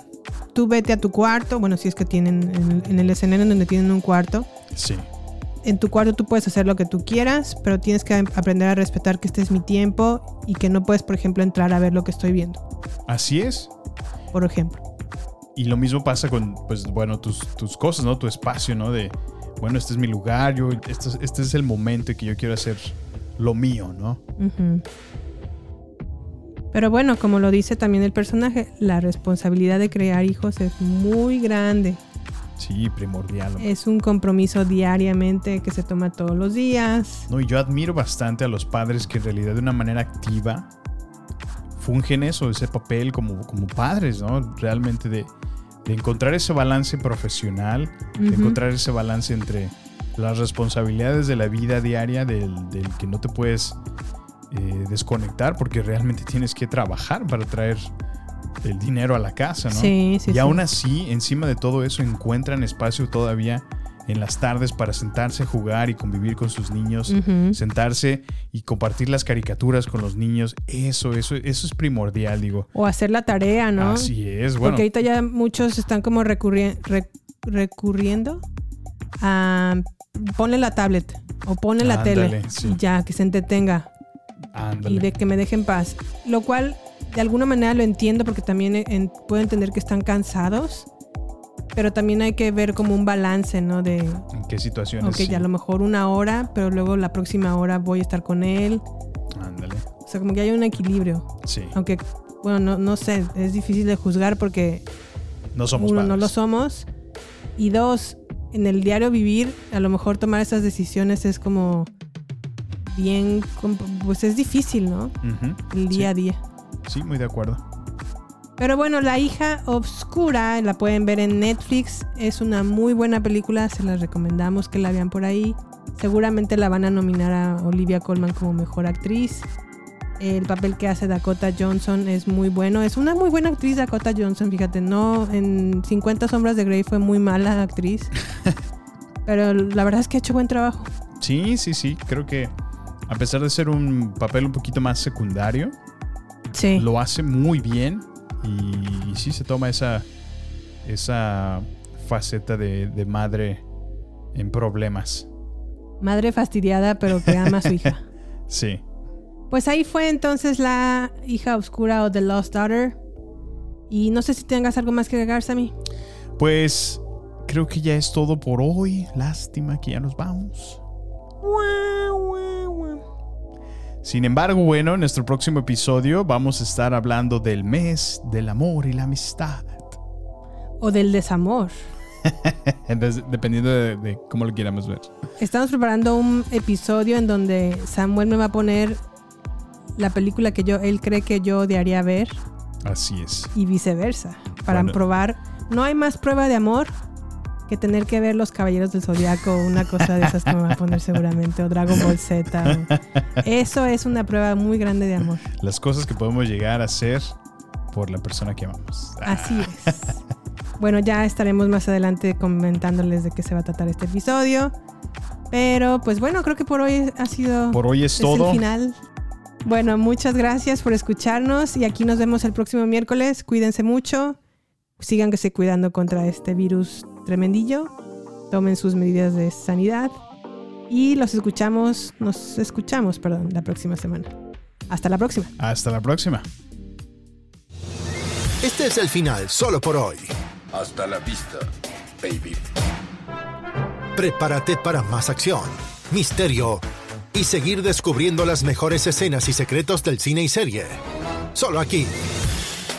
Tú vete a tu cuarto. Bueno, si es que tienen en, en el escenario en donde tienen un cuarto. Sí. En tu cuarto tú puedes hacer lo que tú quieras, pero tienes que aprender a respetar que este es mi tiempo y que no puedes, por ejemplo, entrar a ver lo que estoy viendo. Así es. Por ejemplo. Y lo mismo pasa con, pues, bueno, tus, tus cosas, ¿no? Tu espacio, ¿no? De, bueno, este es mi lugar, yo, este, es- este es el momento en que yo quiero hacer lo mío, ¿no? Pero bueno, como lo dice también el personaje, la responsabilidad de crear hijos es muy grande. Sí, primordial. hombre. Es un compromiso diariamente que se toma todos los días. No, y yo admiro bastante a los padres que en realidad de una manera activa fungen eso, ese papel como, como padres, ¿no? Realmente de, de encontrar ese balance profesional, de encontrar ese balance entre las responsabilidades de la vida diaria, del, del que no te puedes eh, desconectar porque realmente tienes que trabajar para traer el dinero a la casa, ¿no? Sí, sí, y sí. aún así, encima de todo eso, encuentran espacio todavía en las tardes para sentarse jugar y convivir con sus niños, sentarse y compartir las caricaturas con los niños. Eso, eso, eso es primordial, digo. O hacer la tarea, ¿no? Así es, bueno. Porque ahorita ya muchos están como recurri- re- recurriendo a ponle la tablet o ponle la Ándale, tele sí. y ya que se entretenga Ándale. y de que me deje en paz. Lo cual de alguna manera lo entiendo porque también en- puedo entender que están cansados, pero también hay que ver como un balance, ¿no? De, ¿En qué situaciones? ok, sí? ya a lo mejor una hora, pero luego la próxima hora voy a estar con él. Ándale. O sea, como que hay un equilibrio. Sí. Aunque, bueno, no, no sé, es difícil de juzgar porque No somos uno, no lo somos. Y dos, en el diario vivir, a lo mejor tomar esas decisiones es como bien, pues es difícil, ¿no? El día Sí. a día. Sí, muy de acuerdo. Pero bueno, La hija obscura la pueden ver en Netflix. Es una muy buena película, se las recomendamos que la vean por ahí. Seguramente la van a nominar a Olivia Colman como mejor actriz. El papel que hace Dakota Johnson es muy bueno. Es una muy buena actriz Dakota Johnson, fíjate. No, en 50 sombras de Grey fue muy mala actriz. [laughs] pero la verdad es que ha hecho buen trabajo. Sí, sí, sí. Creo que a pesar de ser un papel un poquito más secundario, sí. lo hace muy bien y, sí se toma esa, esa faceta de, de madre en problemas. Madre fastidiada, pero que ama a su hija. [laughs] sí. Pues ahí fue entonces la hija oscura o The Lost Daughter. Y no sé si tengas algo más que agregar, Sammy. Pues creo que ya es todo por hoy. Lástima que ya nos vamos. Sin embargo, bueno, en nuestro próximo episodio vamos a estar hablando del mes del amor y la amistad. O del desamor. [laughs] Dependiendo de, cómo lo quieramos ver. Estamos preparando un episodio en donde Samuel me va a poner la película que yo él cree que yo odiaría ver. Así es. Y viceversa. Para probar. No hay más prueba de amor que tener que ver Los Caballeros del Zodiaco, una cosa de esas que me va a poner seguramente, o Dragon Ball Z. Eso es una prueba muy grande de amor. Las cosas que podemos llegar a hacer por la persona que amamos. Así es. Bueno, ya estaremos más adelante comentándoles de qué se va a tratar este episodio. Pero pues bueno, creo que por hoy ha sido... Por hoy es, todo. El final. Bueno, muchas gracias por escucharnos y aquí nos vemos el próximo miércoles. Cuídense mucho. Síganse cuidando contra este virus tremendillo. Tomen sus medidas de sanidad. Y los escuchamos, nos escuchamos, perdón, la próxima semana. Hasta la próxima. Hasta la próxima. Este es el final, solo por hoy. Hasta la vista, baby. Prepárate para más acción, misterio y seguir descubriendo las mejores escenas y secretos del cine y serie. Solo aquí,